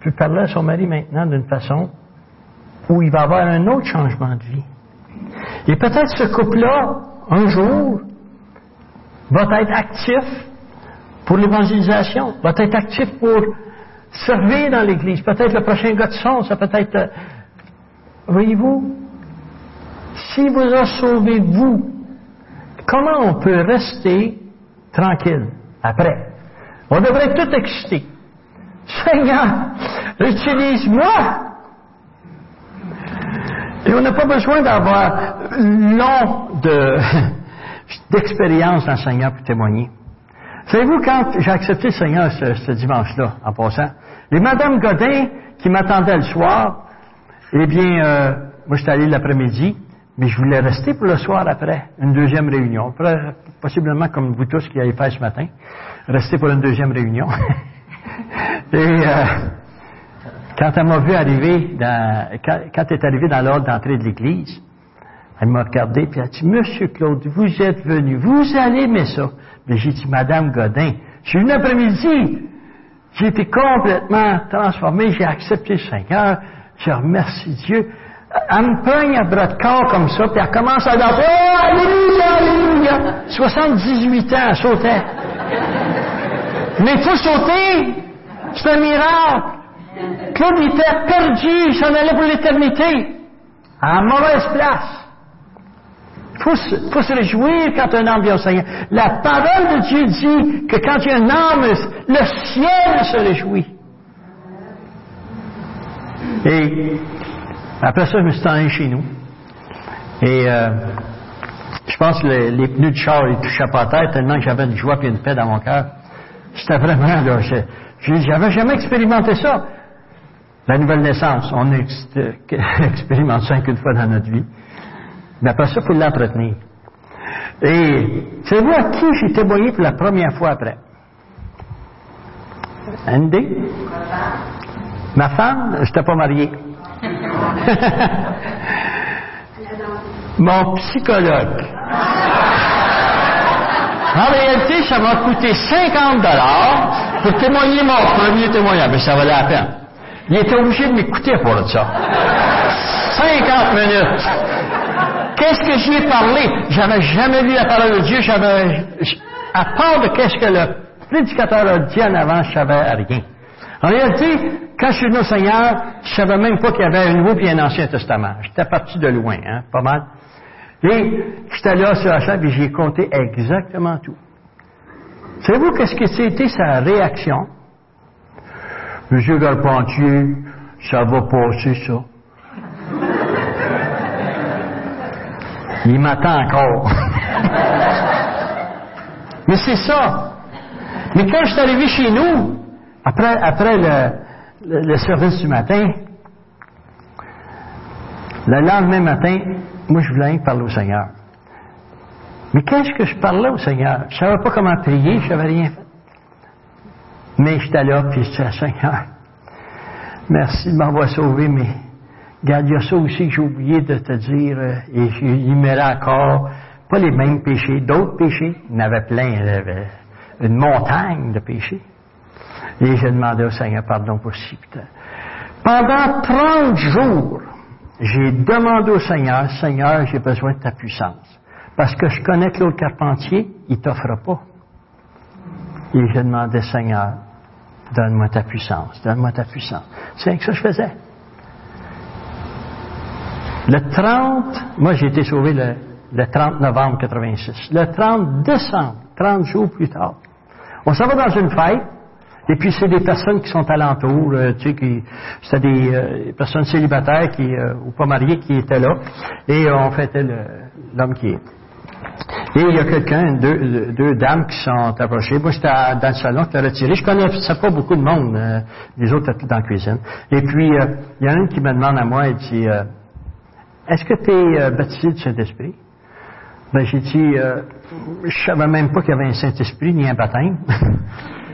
[SPEAKER 1] peut parler à son mari maintenant d'une façon où il va avoir un autre changement de vie. Et peut-être ce couple-là un jour, va être actif pour l'évangélisation, va être actif pour servir dans l'Église. Peut-être le prochain gars de son, ça peut être... Euh, voyez-vous, si vous a sauvé vous, comment on peut rester tranquille après? On devrait tout exciter. Seigneur, utilise-moi! Et on n'a pas besoin d'avoir long d'expérience dans le Seigneur pour témoigner. Savez-vous, quand j'ai accepté le Seigneur ce, dimanche-là, en passant, les Madame Godin qui m'attendaient le soir, eh bien, euh, moi, j'étais allé l'après-midi, mais je voulais rester pour le soir après, une deuxième réunion. Possiblement comme vous tous qui avez fait ce matin, rester pour une deuxième réunion. Et euh, quand elle m'a vu arriver, dans, quand, quand elle est arrivée dans l'ordre d'entrée de l'église, elle m'a regardé et elle a dit, Monsieur Claude, vous êtes venu, vous allez aimer ça. Mais j'ai dit, Madame Godin, je suis venu après-midi, j'ai été complètement transformé, j'ai accepté le Seigneur, je remercie Dieu. Elle me pogne à bras de corps comme ça, puis elle commence à dire, oh, alléluia, alléluia. 78 ans, elle sautait. Mais il faut sauter. C'est un miracle. Claude était perdu, il s'en allait pour l'éternité. À mauvaise place. Il faut, faut, se réjouir quand un homme vient au Seigneur. La parole de Dieu dit que quand il y a un homme, le ciel se réjouit. Et après ça, je me suis allé chez nous. Et euh, je pense que les, pneus de char, ils touchaient pas à terre tellement que j'avais une joie et une paix dans mon cœur. C'était vraiment, là, j'avais jamais expérimenté ça. La nouvelle naissance, on expérimente ça qu'une fois dans notre vie. Mais après ça, il faut l'entretenir. Et savez-vous à qui j'ai témoigné pour la première fois après? Andy? Ma femme, je n'étais pas marié. Mon psychologue. En réalité, ça m'a coûté 50 dollars pour témoigner mon premier témoignage, mais ça valait la peine. Il était obligé de m'écouter pour ça. 50 minutes. Qu'est-ce que j'y ai parlé? J'avais jamais lu la parole de Dieu, j'avais, à part de qu'est-ce que le prédicateur a dit en avant, je savais rien. En réalité, quand je suis venu au Seigneur, je savais même pas qu'il y avait un Nouveau et un Ancien Testament. J'étais parti de loin, hein, pas mal. Et j'étais là sur la chaise et j'ai compté exactement tout. Savez-vous qu'est-ce que c'était sa réaction? Monsieur Garpentier, ça va passer, ça. Il m'attend encore. Mais c'est ça. Mais quand je suis arrivé chez nous, après, le, service du matin, le lendemain matin, moi je voulais parler au Seigneur. Mais qu'est-ce que je parlais au Seigneur? Je ne savais pas comment prier, je savais rien fait. Mais j'étais là, puis je disais, Seigneur, merci de m'avoir sauvé, mais regarde, il y a ça aussi que j'ai oublié de te dire, euh, et il m'aurait encore, pas les mêmes péchés, d'autres péchés. Il y en avait plein, il y avait une montagne de péchés. Et j'ai demandé au Seigneur pardon pour si Pendant 30 jours, j'ai demandé au Seigneur, Seigneur, j'ai besoin de ta puissance. Parce que je connais Claude Carpentier, il t'offre pas. Et j'ai demandé, Seigneur, donne-moi ta puissance, donne-moi ta puissance. C'est que ça que je faisais. Le 30, moi j'ai été sauvé le, le 30 novembre 86. Le 30 décembre, 30 jours plus tard, on s'en va dans une fête, et puis c'est des personnes qui sont alentour, euh, tu sais, qui, c'était des euh, personnes célibataires qui, euh, ou pas mariées qui étaient là, et on fêtait l'homme qui est. Et il y a quelqu'un, deux, deux, dames qui sont approchées. Moi, j'étais dans le salon, j'étais retiré. Je connaissais pas beaucoup de monde. les autres étaient dans la cuisine. Et puis, il y en a une qui me demande à moi, elle dit, est-ce que tu es baptisé du Saint-Esprit? Ben, j'ai dit, je savais même pas qu'il y avait un Saint-Esprit ni un baptême.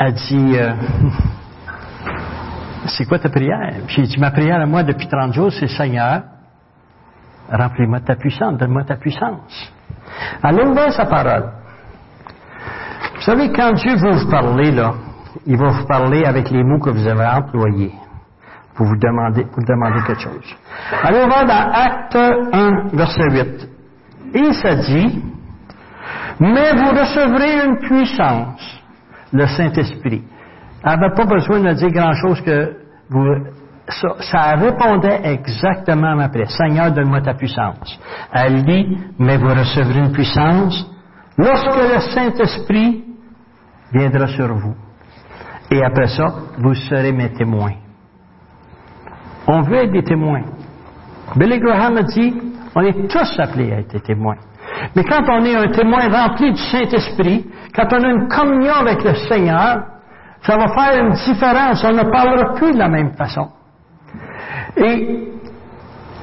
[SPEAKER 1] Elle dit, euh, c'est quoi ta prière? J'ai dit, ma prière à moi depuis 30 jours, c'est Seigneur, remplis-moi de ta puissance, donne-moi ta puissance. Elle ouvert sa parole. Vous savez, quand Dieu veut vous parler, là, il va vous parler avec les mots que vous avez employés. pour vous demander, pour demander quelque chose. On va dans Acte 1, verset 8. Il s'est dit, mais vous recevrez une puissance, le Saint-Esprit. Elle n'avait pas besoin de dire grand-chose que vous, ça, répondait exactement après. Seigneur, donne-moi ta puissance. Elle dit, mais vous recevrez une puissance lorsque le Saint-Esprit viendra sur vous. Et après ça, vous serez mes témoins. On veut être des témoins. Billy Graham a dit, on est tous appelés à être des témoins. Mais quand on est un témoin rempli du Saint-Esprit, quand on a une communion avec le Seigneur, ça va faire une différence. On ne parlera plus de la même façon. Et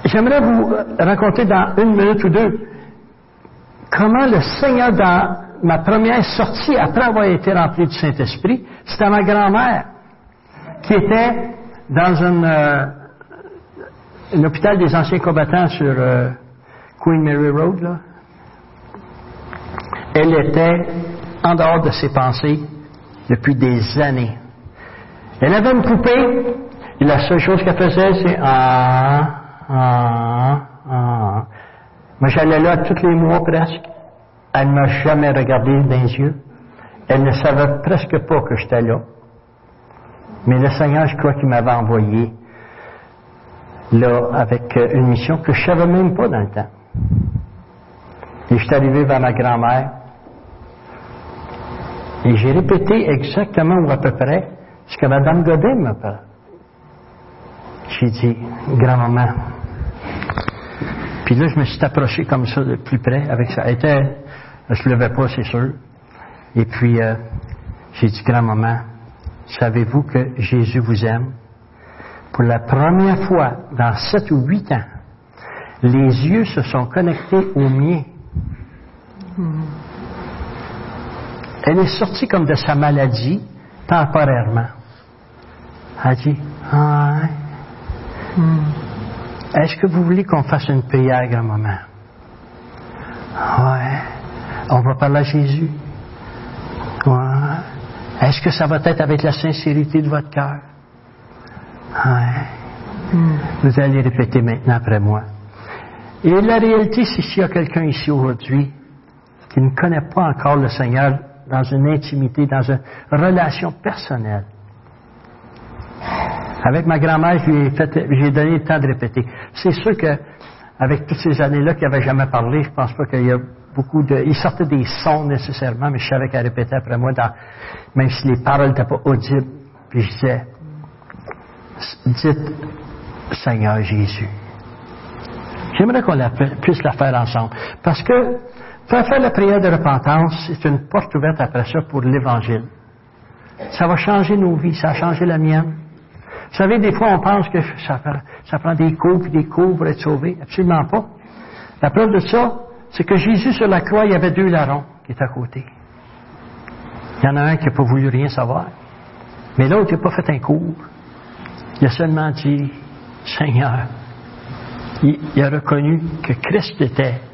[SPEAKER 1] j'aimerais vous raconter dans une minute ou deux comment le Seigneur, dans ma première sortie, après avoir été rempli du Saint-Esprit, c'était ma grand-mère qui était dans euh, un hôpital des anciens combattants sur euh, Queen Mary Road. Là. Elle était en dehors de ses pensées depuis des années. Elle avait une poupée, et la seule chose qu'elle faisait, c'est ah, ah, ah. Moi, j'allais là tous les mois presque. Elle ne m'a jamais regardé dans les yeux. Elle ne savait presque pas que j'étais là. Mais le Seigneur, je crois qu'il m'avait envoyé là avec une mission que je ne savais même pas dans le temps. Et je suis arrivé vers ma grand-mère. Et j'ai répété exactement ou à peu près ce que Mme Godin m'a fait. J'ai dit, grand-maman. Puis là, je me suis approché comme ça de plus près avec ça. Elle était, je ne levais pas, c'est sûr. Et puis, euh, j'ai dit, grand-maman, savez-vous que Jésus vous aime? Pour la première fois dans sept ou huit ans, les yeux se sont connectés aux miens. Elle est sortie comme de sa maladie temporairement. Elle a dit, ah, hmm. est-ce que vous voulez qu'on fasse une prière, grand-maman? Ouais. On va parler à Jésus. Ouais. Est-ce que ça va être avec la sincérité de votre cœur? Ouais. Hmm. Vous allez répéter maintenant après moi. Et la réalité, c'est s'il y a quelqu'un ici aujourd'hui qui ne connaît pas encore le Seigneur dans une intimité, dans une relation personnelle. Avec ma grand-mère, j'ai donné le temps de répéter. C'est sûr que, avec toutes ces années-là qu'il n'avait jamais parlé, je pense pas qu'il y a beaucoup de... Il sortait des sons nécessairement, mais je savais qu'elle répétait après moi, dans, même si les paroles n'étaient pas audibles. Puis je disais, dites Seigneur Jésus. J'aimerais qu'on puisse la faire ensemble. Parce que Faire la prière de repentance, c'est une porte ouverte après ça pour l'Évangile. Ça va changer nos vies, ça a changé la mienne. Vous savez, des fois, on pense que ça, prend des cours et des cours pour être sauvé. Absolument pas. La preuve de ça, c'est que Jésus sur la croix, il y avait deux larrons qui étaient à côté. Il y en a un qui n'a pas voulu rien savoir. Mais l'autre, il n'a pas fait un cours. Il a seulement dit, Seigneur. il a reconnu que Christ était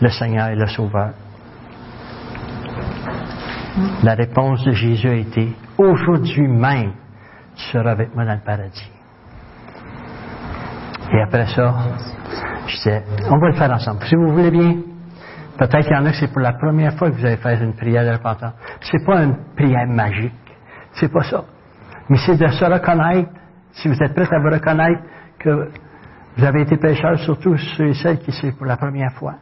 [SPEAKER 1] le Seigneur est le Sauveur. La réponse de Jésus a été, aujourd'hui même, tu seras avec moi dans le paradis. Et après ça, je disais, on va le faire ensemble. Si vous voulez bien, peut-être qu'il y en a que c'est pour la première fois que vous allez faire une prière de repentance. C'est pas une prière magique. C'est pas ça. Mais c'est de se reconnaître, si vous êtes prêts à vous reconnaître que vous avez été pécheur, surtout ceux et celles qui c'est pour la première fois.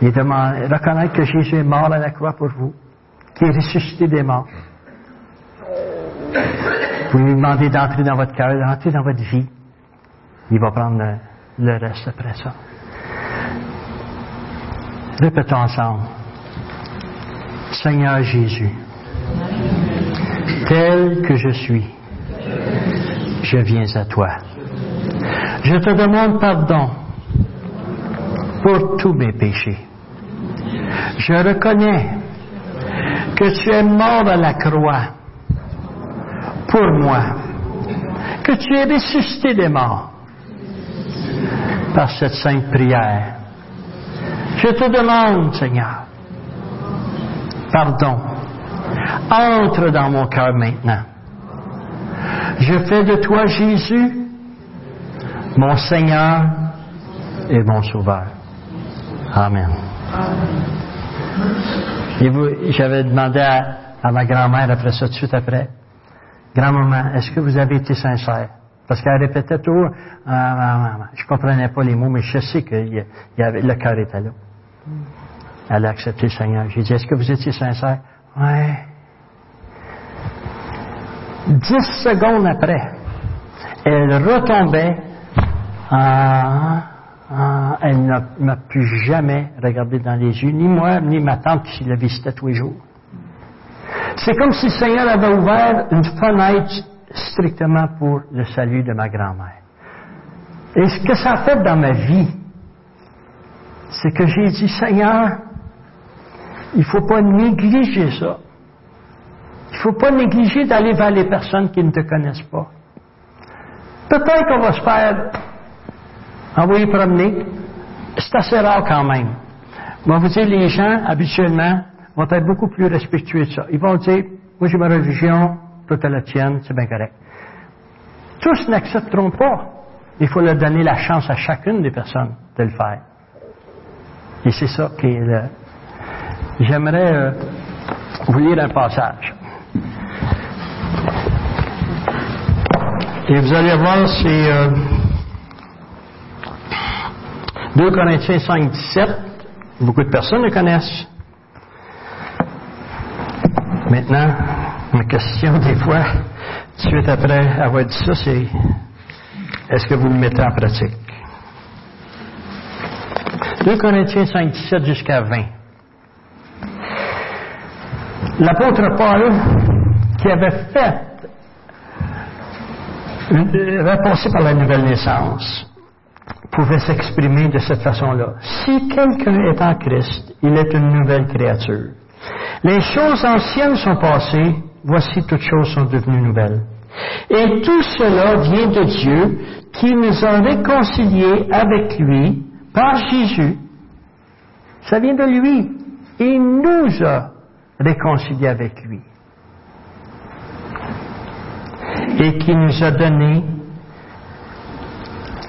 [SPEAKER 1] Il demande, reconnaître que Jésus est mort à la croix pour vous, qui est ressuscité des morts. Vous lui demandez d'entrer dans votre cœur, d'entrer dans votre vie. Il va prendre le, reste après ça. Répétons ensemble. Seigneur Jésus, tel que je suis, je viens à toi. Je te demande pardon pour tous mes péchés. Je reconnais que tu es mort à la croix pour moi, que tu es ressuscité des morts par cette sainte prière. Je te demande, Seigneur, pardon. Entre dans mon cœur maintenant. Je fais de toi, Jésus, mon Seigneur et mon Sauveur. Amen. J'avais demandé à, ma grand-mère après ça, tout de suite après, grand-maman, est-ce que vous avez été sincère? Parce qu'elle répétait toujours, ah, ah, ah, je comprenais pas les mots, mais je sais que le cœur était là. Elle a accepté le Seigneur. J'ai dit, est-ce que vous étiez sincère? Ouais. Dix secondes après, elle retombait elle n'a m'a plus jamais regardé dans les yeux, ni moi, ni ma tante qui la visitait tous les jours. C'est comme si le Seigneur avait ouvert une fenêtre strictement pour le salut de ma grand-mère. Et ce que ça a fait dans ma vie, c'est que j'ai dit, Seigneur, il ne faut pas négliger ça. Il ne faut pas négliger d'aller vers les personnes qui ne te connaissent pas. Peut-être qu'on va se faire envoyer promener. C'est assez rare quand même. Mais vous dire, les gens, habituellement, vont être beaucoup plus respectueux de ça. Ils vont dire, moi j'ai ma religion, toi t'as la tienne, c'est bien correct. Tous n'accepteront pas. Il faut leur donner la chance à chacune des personnes de le faire. Et c'est ça qui est le... J'aimerais euh, vous lire un passage. Et vous allez voir, c'est 2 euh, Corinthiens 5, 17. Beaucoup de personnes le connaissent. Maintenant, ma question des fois, suite après avoir dit ça, c'est est-ce que vous le mettez en pratique? 2 Corinthiens 5, 17 jusqu'à 20. L'apôtre Paul, qui avait fait, avait passé par la nouvelle naissance, pouvait s'exprimer de cette façon-là. Si quelqu'un est en Christ, il est une nouvelle créature. Les choses anciennes sont passées, voici toutes choses sont devenues nouvelles. Et tout cela vient de Dieu qui nous a réconciliés avec lui par Jésus. Ça vient de lui. Il nous a réconciliés avec lui. Et qui nous a donné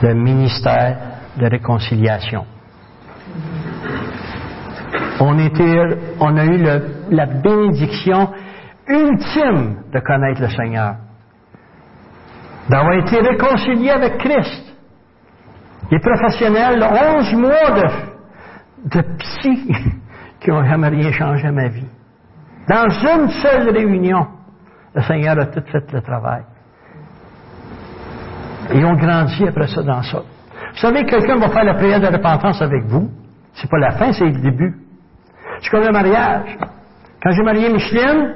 [SPEAKER 1] le ministère de réconciliation. On, a eu la bénédiction ultime de connaître le Seigneur, d'avoir été réconcilié avec Christ. Les professionnels, 11 mois de, de psy qui n'ont jamais rien changé à ma vie. Dans une seule réunion, le Seigneur a tout fait le travail. Et on grandit après ça dans ça. Vous savez, quelqu'un va faire la prière de repentance avec vous. C'est pas la fin, c'est le début. C'est comme le mariage. Quand j'ai marié Micheline,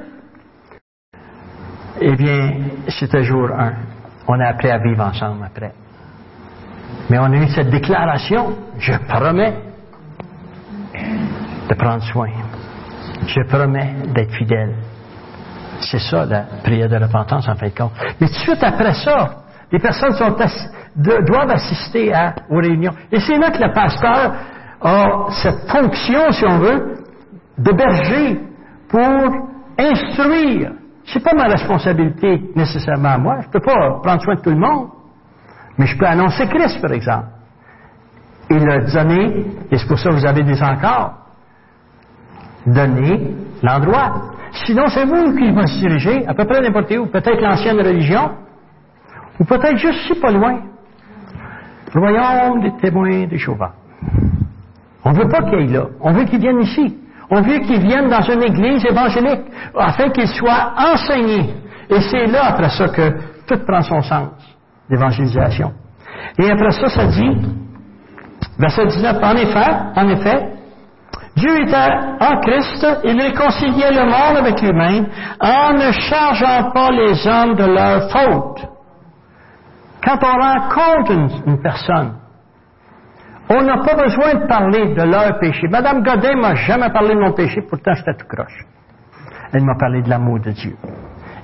[SPEAKER 1] eh bien, c'était jour un. On a appris à vivre ensemble après. Mais on a eu cette déclaration, je promets de prendre soin. Je promets d'être fidèle. C'est ça la prière de repentance en fin de compte. Mais tout de suite après ça, les personnes doivent assister aux réunions. Et c'est là que le pasteur a cette fonction, si on veut, de berger pour instruire. C'est pas ma responsabilité nécessairement à moi. Je peux pas prendre soin de tout le monde. Mais je peux annoncer Christ, par exemple. Il a donné, et c'est pour ça que vous avez des encore, donné l'endroit. Sinon, c'est vous qui va se diriger à peu près n'importe où, peut-être l'ancienne religion, ou peut-être juste si pas loin. Royaume des témoins des chauvins. On ne veut pas qu'il aille là. On veut qu'ils viennent ici. On veut qu'ils viennent dans une église évangélique afin qu'ils soient enseignés. Et c'est là, après ça, que tout prend son sens, l'évangélisation. Et après ça, ça dit, verset 19, en effet, en effet, Dieu était en Christ, il réconciliait le monde avec lui-même en ne chargeant pas les hommes de leurs fautes. Quand on rencontre une, personne, on n'a pas besoin de parler de leur péché. Madame Godin m'a jamais parlé de mon péché, pourtant j'étais tout croche. Elle m'a parlé de l'amour de Dieu.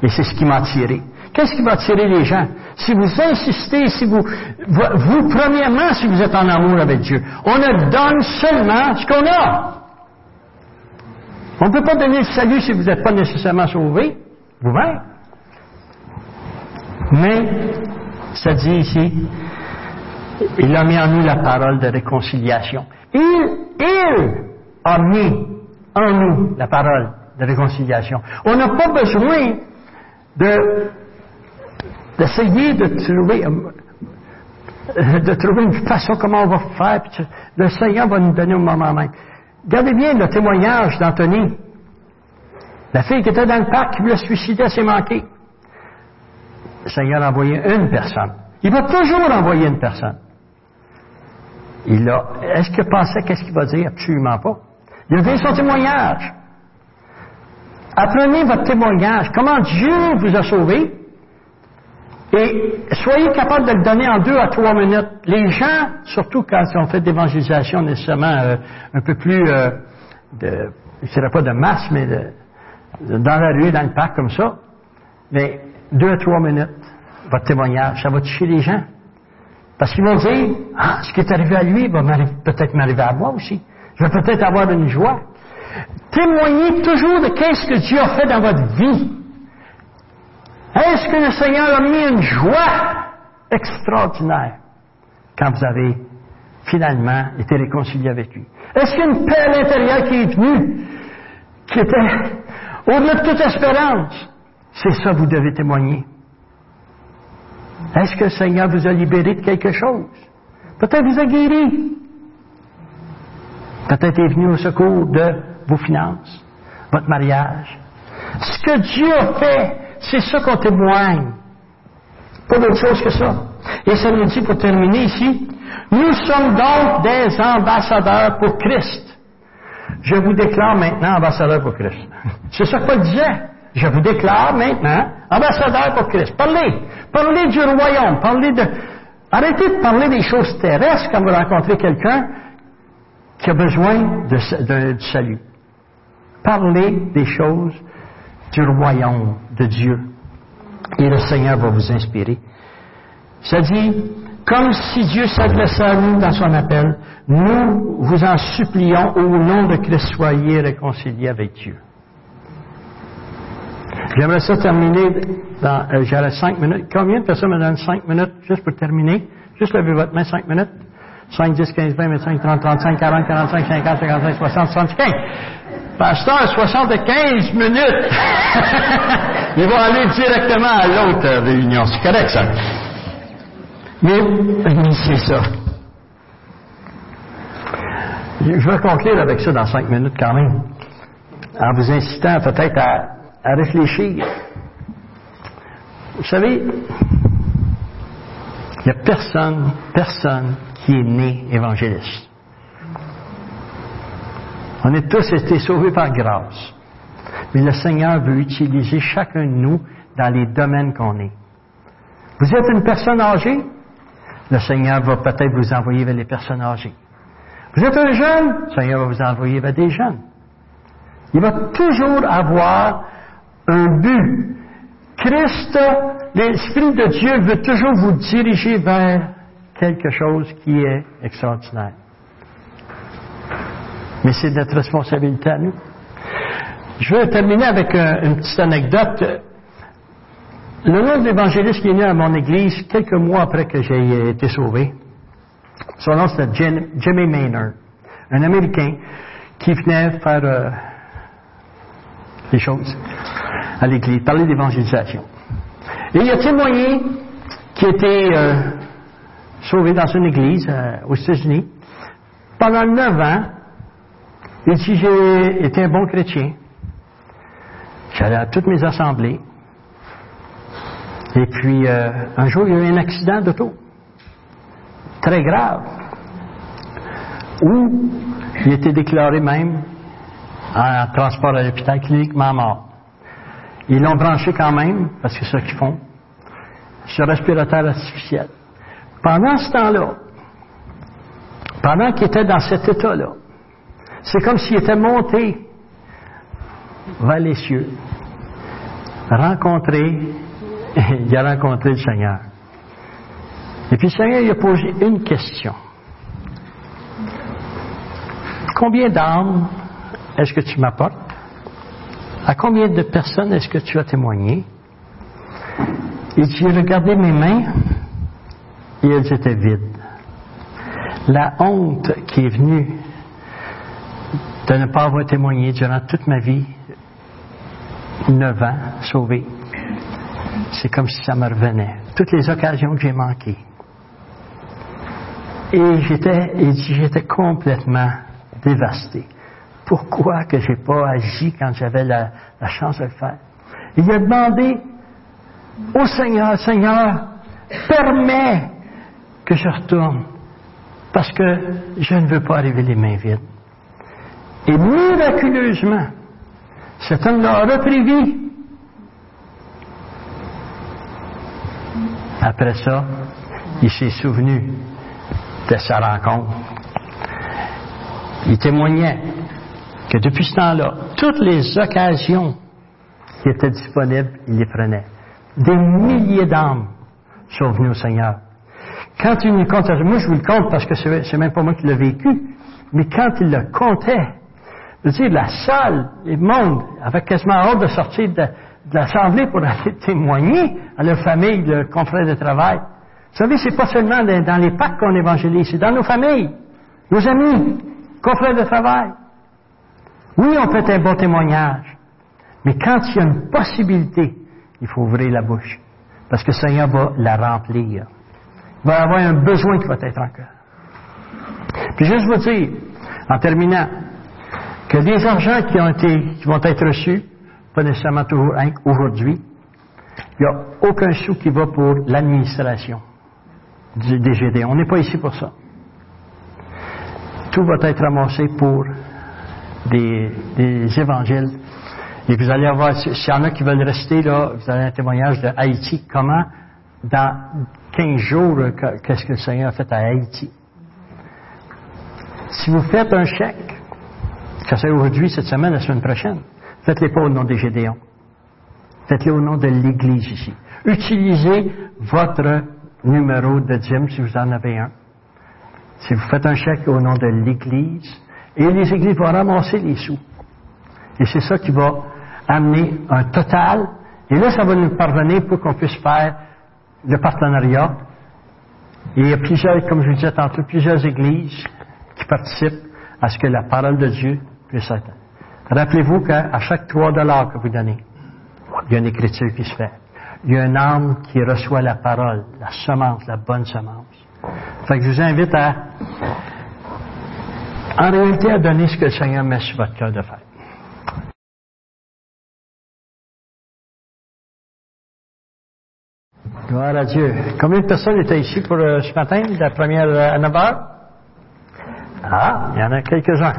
[SPEAKER 1] Et c'est ce qui m'a attiré. Qu'est-ce qui va attirer les gens? Si vous insistez, si vous, vous, premièrement, si vous êtes en amour avec Dieu, on ne donne seulement ce qu'on a. On ne peut pas donner le salut si vous n'êtes pas nécessairement sauvé, vous-même. Mais, dit ici, il a mis en nous la parole de réconciliation. Il, il a mis en nous la parole de réconciliation. On n'a pas besoin de, d'essayer de trouver, de trouver une façon comment on va faire. Le Seigneur va nous donner au moment même. Regardez bien le témoignage d'Anthony. La fille qui était dans le parc qui voulait se suicider, s'est manquée. Le Seigneur a envoyé une personne. Il va toujours envoyer une personne. Il a, est-ce qu'il pensait qu'est-ce qu'il va dire? Absolument pas. Il a donné son témoignage. Apprenez votre témoignage. Comment Dieu vous a sauvé. Et soyez capable de le donner en deux à trois minutes. Les gens, surtout quand ils ont fait d'évangélisation nécessairement euh, un peu plus, euh, de, je pas de masse, mais de, dans la rue, dans le parc comme ça, mais deux à trois minutes, votre témoignage, ça va toucher les gens. Parce qu'ils vont dire, ah, ce qui est arrivé à lui va peut-être m'arriver à moi aussi. Je vais peut-être avoir une joie. Témoignez toujours de qu'est-ce que Dieu a fait dans votre vie. Est-ce que le Seigneur a mis une joie extraordinaire quand vous avez finalement été réconcilié avec lui? Est-ce qu'il y a une paix à l'intérieur qui est venue, qui était au-delà de toute espérance? C'est ça que vous devez témoigner. Est-ce que le Seigneur vous a libéré de quelque chose? Peut-être vous a guéri. Peut-être est venu au secours de vos finances, votre mariage. Ce que Dieu a fait, c'est ça qu'on témoigne. Pas d'autre chose que ça. Et ça nous dit, pour terminer ici, nous sommes donc des ambassadeurs pour Christ. Je vous déclare maintenant ambassadeur pour Christ. C'est ça Paul disait. Je vous déclare maintenant ambassadeur pour Christ. Parlez. Parlez du royaume. Parlez de. Arrêtez de parler des choses terrestres quand vous rencontrez quelqu'un qui a besoin de, du salut. Parlez des choses du royaume de Dieu. Et le Seigneur va vous inspirer. Ça dit, comme si Dieu s'adressait à nous dans son appel, nous vous en supplions au nom de Christ, soyez réconciliés avec Dieu. J'aimerais ça terminer dans, euh, j'aurais cinq minutes. Combien de personnes me donnent cinq minutes juste pour terminer? Juste levez votre main cinq minutes. 5, 10, 15, 20, 25, 30, 35, 40, 45, 50, 55, 60, 75. Pasteur, 75 minutes. Il va aller directement à l'autre réunion. C'est correct, ça. Mais, c'est ça. Je vais conclure avec ça dans cinq minutes quand même, en vous incitant peut-être à, à réfléchir. Vous savez, il n'y a personne, personne qui est né évangéliste. On est tous été sauvés par grâce. Mais le Seigneur veut utiliser chacun de nous dans les domaines qu'on est. Vous êtes une personne âgée? Le Seigneur va peut-être vous envoyer vers les personnes âgées. Vous êtes un jeune? Le Seigneur va vous envoyer vers des jeunes. Il va toujours avoir un but. Christ, l'Esprit de Dieu veut toujours vous diriger vers quelque chose qui est extraordinaire. Mais c'est notre responsabilité à nous. Je vais terminer avec euh, une petite anecdote. Le nom de l'évangéliste qui est né à mon église quelques mois après que j'ai été sauvé, son nom c'était Jimmy Maynard, un Américain qui venait faire euh, des choses à l'église, parler d'évangélisation. Et il a témoigné qui était euh, sauvé dans une église euh, aux États-Unis. Pendant neuf ans, il dit j'ai été un bon chrétien. J'allais à toutes mes assemblées. Et puis, euh, un jour, il y a eu un accident d'auto. Très grave. Où il était déclaré même en transport à l'hôpital cliniquement mort. Ils l'ont branché quand même, parce que c'est ça qu'ils font, sur respirateur artificiel. Pendant ce temps-là, pendant qu'il était dans cet état-là, c'est comme s'il était monté vers les cieux, rencontré, il a rencontré le Seigneur. Et puis le Seigneur lui a posé une question. Combien d'âmes est-ce que tu m'apportes? À combien de personnes est-ce que tu as témoigné? Et j'ai regardé mes mains? Et elles étaient vides. La honte qui est venue de ne pas avoir témoigné durant toute ma vie, neuf ans sauvé, c'est comme si ça me revenait. Toutes les occasions que j'ai manquées. Et j'étais, j'étais complètement dévasté. Pourquoi que j'ai pas agi quand j'avais la, la chance de le faire? Il a demandé au Seigneur, Seigneur, permets que je retourne, parce que je ne veux pas arriver les mains vides. Et miraculeusement, cet homme-là a repris vie. Après ça, il s'est souvenu de sa rencontre. Il témoignait que depuis ce temps-là, toutes les occasions qui étaient disponibles, il les prenait. Des milliers d'âmes sont venues au Seigneur. Quand il nous compte, moi je vous le compte parce que c'est même pas moi qui l'ai vécu, mais quand il le comptait, je veux dire, la salle, les mondes, avaient quasiment hâte de sortir de, l'Assemblée pour aller témoigner à leur famille, leurs confrères de travail. Vous savez, c'est pas seulement dans les packs qu'on évangélise, c'est dans nos familles, nos amis, confrères de travail. Oui, on fait un bon témoignage, mais quand il y a une possibilité, il faut ouvrir la bouche, parce que le Seigneur va la remplir. Il va avoir un besoin qui va être en cœur. Puis juste vous dire, en terminant, que les argents qui ont été, qui vont être reçus, pas nécessairement toujours aujourd'hui, il n'y a aucun sou qui va pour l'administration du DGD. On n'est pas ici pour ça. Tout va être ramassé pour des, évangiles. Et vous allez avoir, s'il y en a qui veulent rester là, vous avez un témoignage de Haïti. Comment, dans 15 jours, qu'est-ce que le Seigneur a fait à Haïti? Si vous faites un chèque, que c'est aujourd'hui, cette semaine, la semaine prochaine, faites-les pas au nom des Gédéons. Faites-les au nom de l'Église ici. Utilisez votre numéro de dîme si vous en avez un. Si vous faites un chèque au nom de l'Église, et les églises vont ramasser les sous. Et c'est ça qui va amener un total. Et là, ça va nous parvenir pour qu'on puisse faire le partenariat. Et il y a plusieurs, comme je vous disais tantôt, plusieurs églises qui participent à ce que la parole de Dieu puisse être. Rappelez-vous qu'à chaque trois dollars que vous donnez, il y a une écriture qui se fait. Il y a un âme qui reçoit la parole, la semence, la bonne semence. Fait que je vous invite à en réalité à donner ce que le Seigneur met sur votre cœur de faire. Gloire à Dieu. Combien de personnes étaient ici pour euh, ce matin, la première euh, à 9 heures? Ah, il y en a quelques-uns.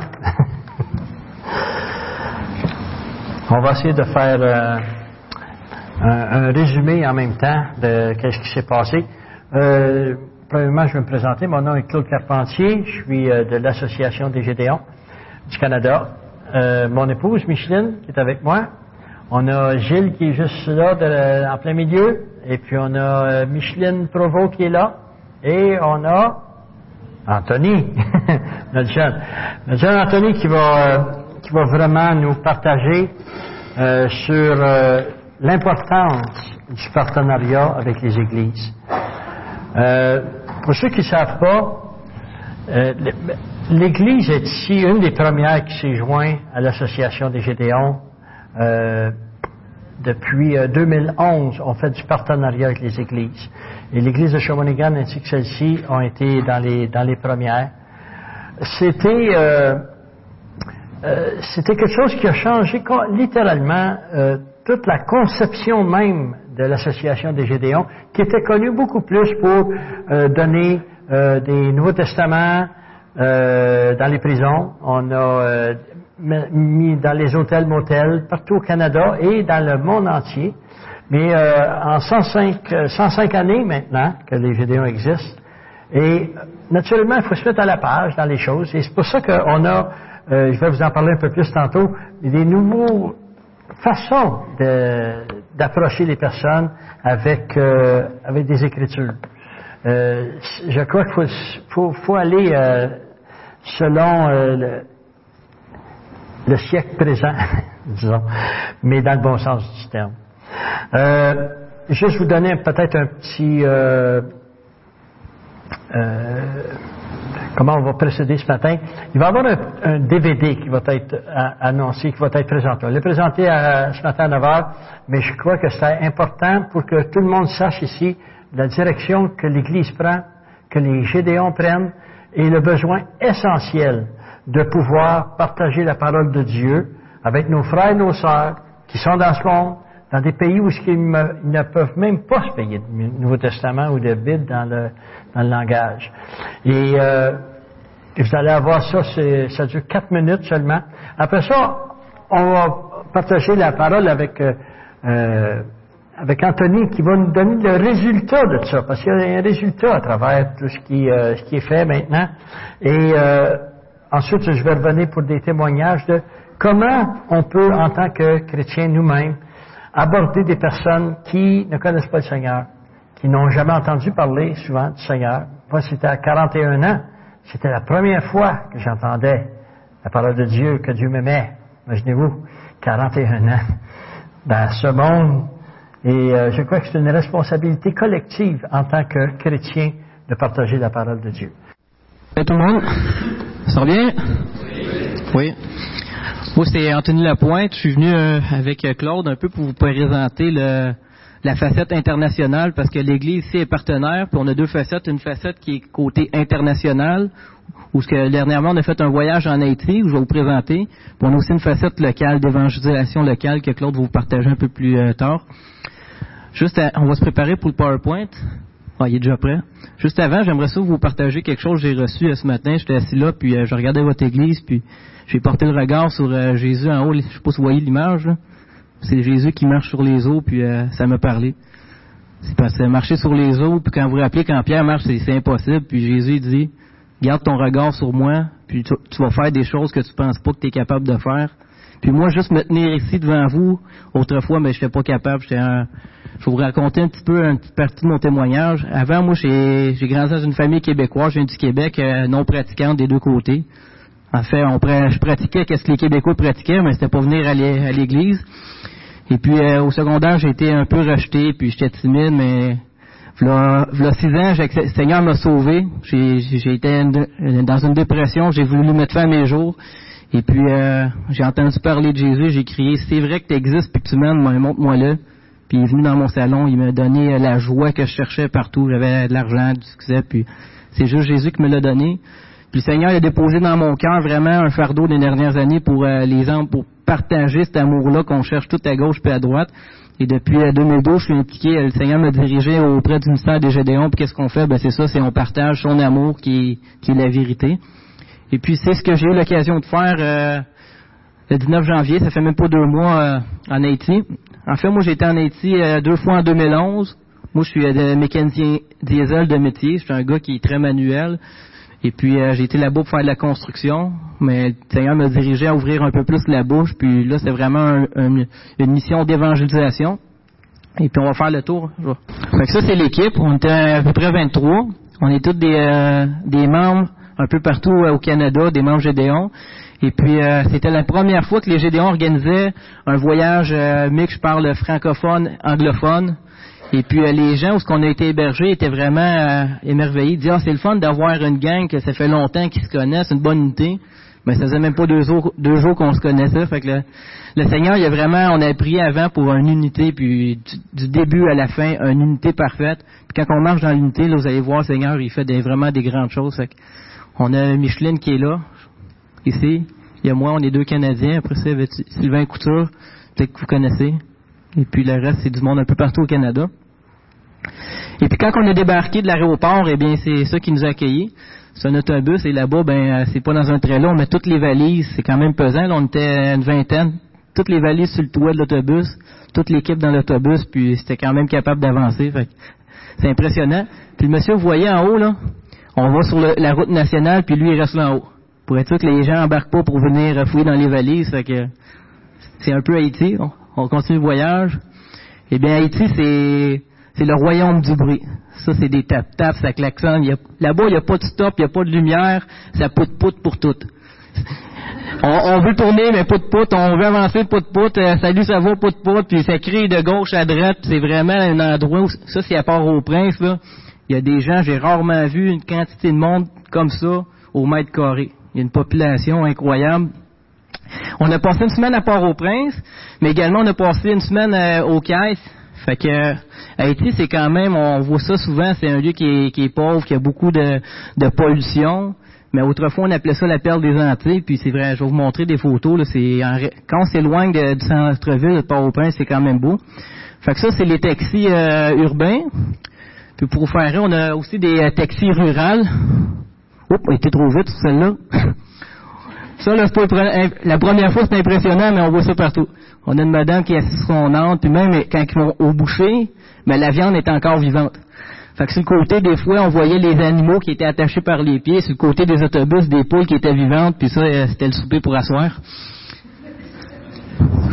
[SPEAKER 1] On va essayer de faire euh, un, résumé en même temps de ce qui s'est passé. Je vais me présenter. Mon nom est Claude Carpentier. Je suis euh, de l'Association des Gédéons du Canada. Euh, mon épouse, Micheline, qui est avec moi. On a Gilles qui est juste là, en plein milieu. Et puis on a euh, Micheline Provo qui est là. Et on a Anthony, notre jeune. Anthony qui va, vraiment nous partager sur l'importance du partenariat avec les églises. Pour ceux qui ne savent pas, euh, l'Église est ici une des premières qui s'est jointe à l'Association des Gédéons. Euh, depuis 2011, on fait du partenariat avec les églises. Et l'Église de Shawinigan ainsi que celle-ci ont été dans les, dans les premières. C'était, c'était quelque chose qui a changé littéralement toute la conception même de l'association des Gédéons, qui était connue beaucoup plus pour euh, donner euh, des Nouveaux Testaments euh, dans les prisons. On a mis dans les hôtels, motels, partout au Canada et dans le monde entier. Mais en 105, 105 années maintenant que les Gédéons existent, et naturellement, il faut se mettre à la page dans les choses. Et c'est pour ça qu'on a, je vais vous en parler un peu plus tantôt, des nouveaux façon d'approcher les personnes avec, euh, avec des écritures. Euh, je crois qu'il faut, aller euh, selon le, le, siècle présent, disons, mais dans le bon sens du terme. juste vous donner peut-être un petit... Euh, euh, comment on va procéder ce matin. Il va y avoir un, DVD qui va être annoncé, qui va être présenté. On l'a présenté ce matin à 9 h, mais je crois que c'est important pour que tout le monde sache ici la direction que l'Église prend, que les Gédéons prennent, et le besoin essentiel de pouvoir partager la parole de Dieu avec nos frères et nos sœurs qui sont dans ce monde, dans des pays où ils, ne peuvent même pas se payer du Nouveau Testament ou de Bible dans le, dans le langage. Et euh, vous allez avoir ça, ça dure quatre minutes seulement. Après ça, on va partager la parole avec, euh, euh, avec Anthony qui va nous donner le résultat de ça, parce qu'il y a un résultat à travers tout ce qui, ce qui est fait maintenant. Et ensuite, je vais revenir pour des témoignages de comment on peut, en tant que chrétien nous-mêmes, aborder des personnes qui ne connaissent pas le Seigneur, qui n'ont jamais entendu parler souvent du Seigneur. Moi, c'était à 41 ans. C'était la première fois que j'entendais la parole de Dieu, que Dieu m'aimait. Imaginez-vous, 41 ans dans ce monde. Et euh, je crois que c'est une responsabilité collective en tant que chrétien de partager la parole de Dieu.
[SPEAKER 2] tout le monde, ça revient? Oui. Moi, c'est Anthony Lapointe. Je suis venu euh, avec euh, Claude un peu pour vous présenter le, la facette internationale parce que l'Église ici est partenaire. Puis on a deux facettes. Une facette qui est côté international, où ce que, dernièrement on a fait un voyage en Haïti, où je vais vous présenter. Puis on a aussi une facette locale, d'évangélisation locale que Claude va vous partager un peu plus euh, tard. Juste, on va se préparer pour le PowerPoint. Ah, il est déjà prêt. Juste avant, j'aimerais ça vous partager quelque chose que j'ai reçu ce matin. J'étais assis là, puis je regardais votre église, puis j'ai porté le regard sur euh, Jésus en haut. Je sais pas si vous voyez l'image. C'est Jésus qui marche sur les eaux, puis euh, ça m'a parlé. C'est parce que marcher sur les eaux, puis quand vous rappelez, quand Pierre marche, c'est impossible. Puis Jésus dit, garde ton regard sur moi, puis tu, vas faire des choses que tu penses pas que tu es capable de faire. Puis moi, juste me tenir ici devant vous, autrefois, mais je n'étais pas capable. Je vais vous raconter un petit peu une petite partie de mon témoignage. Avant, moi, j'ai grandi dans une famille québécoise. Je viens du Québec, euh, non pratiquante des deux côtés. En fait, je pratiquais qu'est-ce que les Québécois pratiquaient, mais c'était pas venir à l'église. Et puis euh, au secondaire, j'ai été un peu rejeté, puis j'étais timide, mais voilà, six ans, le Seigneur m'a sauvé. J'ai été dans une dépression, j'ai voulu mettre fin à mes jours. Et puis euh, j'ai entendu parler de Jésus, j'ai crié, c'est vrai que tu existes, puis que tu m'aimes, montre-moi là. Puis il est venu dans mon salon, il m'a donné la joie que je cherchais partout. J'avais de l'argent, du succès, puis c'est juste Jésus qui me l'a donné. Puis le Seigneur a déposé dans mon cœur vraiment un fardeau des dernières années pour euh, les hommes, pour partager cet amour-là qu'on cherche tout à gauche puis à droite. Et depuis 2012, euh, je suis impliqué, le Seigneur m'a dirigé auprès du ministère des Gédéons. Puis qu'est-ce qu'on fait? Ben c'est ça, c'est on partage son amour qui, est la vérité. Et puis c'est ce que j'ai eu l'occasion de faire euh, le 19 janvier, ça fait même pas deux mois en Haïti. En fait, moi j'ai été en Haïti deux fois en 2011. Moi je suis mécanicien diesel de métier, je suis un gars qui est très manuel. Et puis euh, j'ai été là-bas pour faire de la construction, mais le Seigneur m'a dirigé à ouvrir un peu plus la bouche. Puis là, c'est vraiment une mission d'évangélisation. Et puis on va faire le tour. Fait que ça, c'est l'équipe. On était à peu près 23. On est tous des, euh, des membres un peu partout euh, au Canada, des membres Gédéon. Et puis c'était la première fois que les Gédéons organisaient un voyage mix, je parle francophone, anglophone. Et puis euh, les gens où ce qu'on a été hébergés étaient vraiment euh, émerveillés. Disaient ah, c'est le fun d'avoir une gang que ça fait longtemps qu'ils se connaissent, une bonne unité. Mais ça faisait même pas deux jours, qu'on se connaissait. Fait que le, Seigneur, il a vraiment, on a prié avant pour une unité, puis du, début à la fin, une unité parfaite. Puis quand on marche dans l'unité, là, vous allez voir, le Seigneur, il fait vraiment des grandes choses. Fait on a Micheline qui est là, ici. Il y a moi, on est deux Canadiens. Après ça, Sylvain Couture, peut-être que vous connaissez. Et puis le reste, c'est du monde un peu partout au Canada. Et puis quand on est débarqué de l'aéroport, eh bien c'est ça qui nous a accueillis. C'est un autobus et là-bas, ben euh, c'est pas dans un très long, mais toutes les valises, c'est quand même pesant. Là, on était une vingtaine, toutes les valises sur le toit de l'autobus, toute l'équipe dans l'autobus, puis c'était quand même capable d'avancer. C'est impressionnant. Puis le monsieur, vous voyez en haut, là, on va sur la route nationale, puis lui, il reste là en haut. Pour être sûr que les gens embarquent pas pour venir fouiller dans les valises. que c'est un peu Haïti. On continue le voyage. Eh bien, Haïti, c'est c'est le royaume du bruit. Ça, c'est des tap-tap, ça klaxonne. Là-bas, il n'y a pas de stop, il n'y a pas de lumière, ça pout-pout pour tout. on, veut tourner, mais pas de pout. On veut avancer, pas de pout. Euh, salut, ça va, pas de pout. Puis ça crie de gauche à droite. C'est vraiment un endroit où, ça, c'est à part au prince, là. Il y a des gens, j'ai rarement vu une quantité de monde comme ça au mètre carré. Il y a une population incroyable. On a passé une semaine à Port-au-Prince, mais également on a passé une semaine euh, aux caisses. Fait que Haïti, c'est quand même, on voit ça souvent, c'est un lieu qui est, pauvre, qui a beaucoup de, pollution. Mais autrefois, on appelait ça la perle des Antilles, puis c'est vrai, je vais vous montrer des photos. Là, c'est quand on s'éloigne du centre-ville de Port-au-Prince, c'est quand même beau. Fait que ça, c'est les taxis euh, urbains. Puis pour faire on a aussi des euh, taxis rurales. Oups, on était trop vite celle-là. Ça, là, la première fois, c'est impressionnant, mais on voit ça partout. On a une madame qui sur son âne, puis même quand ils vont au boucher, mais la viande est encore vivante. Fait que sur le côté, des fois, on voyait les animaux qui étaient attachés par les pieds, sur le côté des autobus, des poules qui étaient vivantes, puis ça, euh, c'était le souper pour asseoir.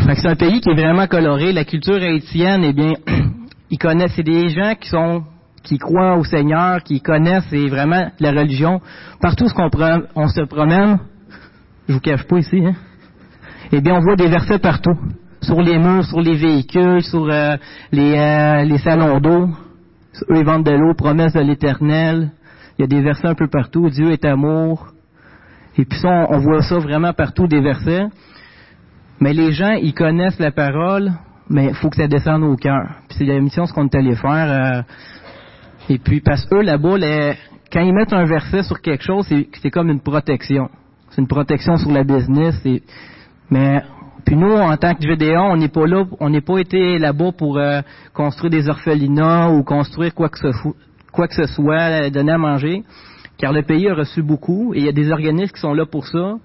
[SPEAKER 2] Fait que c'est un pays qui est vraiment coloré. La culture haïtienne, eh bien, ils connaissent, c'est des gens qui sont qui croient au Seigneur, qui connaissent et vraiment la religion. Partout où on, on se promène, je vous cache pas ici, hein, eh bien, on voit des versets partout. Sur les murs, sur les véhicules, sur euh, les, euh, les salons d'eau. Eux, ils vendent de l'eau, promesse de l'éternel. Il y a des versets un peu partout. Dieu est amour. Et puis ça, on, voit ça vraiment partout, des versets. Mais les gens, ils connaissent la parole, mais il faut que ça descende au cœur. Puis c'est la mission, ce qu'on est allé faire. Euh, et puis, parce que eux, là-bas, quand ils mettent un verset sur quelque chose, c'est comme une protection. C'est une protection sur la business. mais puis nous, en tant que Gédéon, on n'est pas là, on n'est pas été là-bas pour euh, construire des orphelinats ou construire quoi que ce, quoi que ce soit, donner à manger, car le pays a reçu beaucoup et il y a des organismes qui sont là pour ça.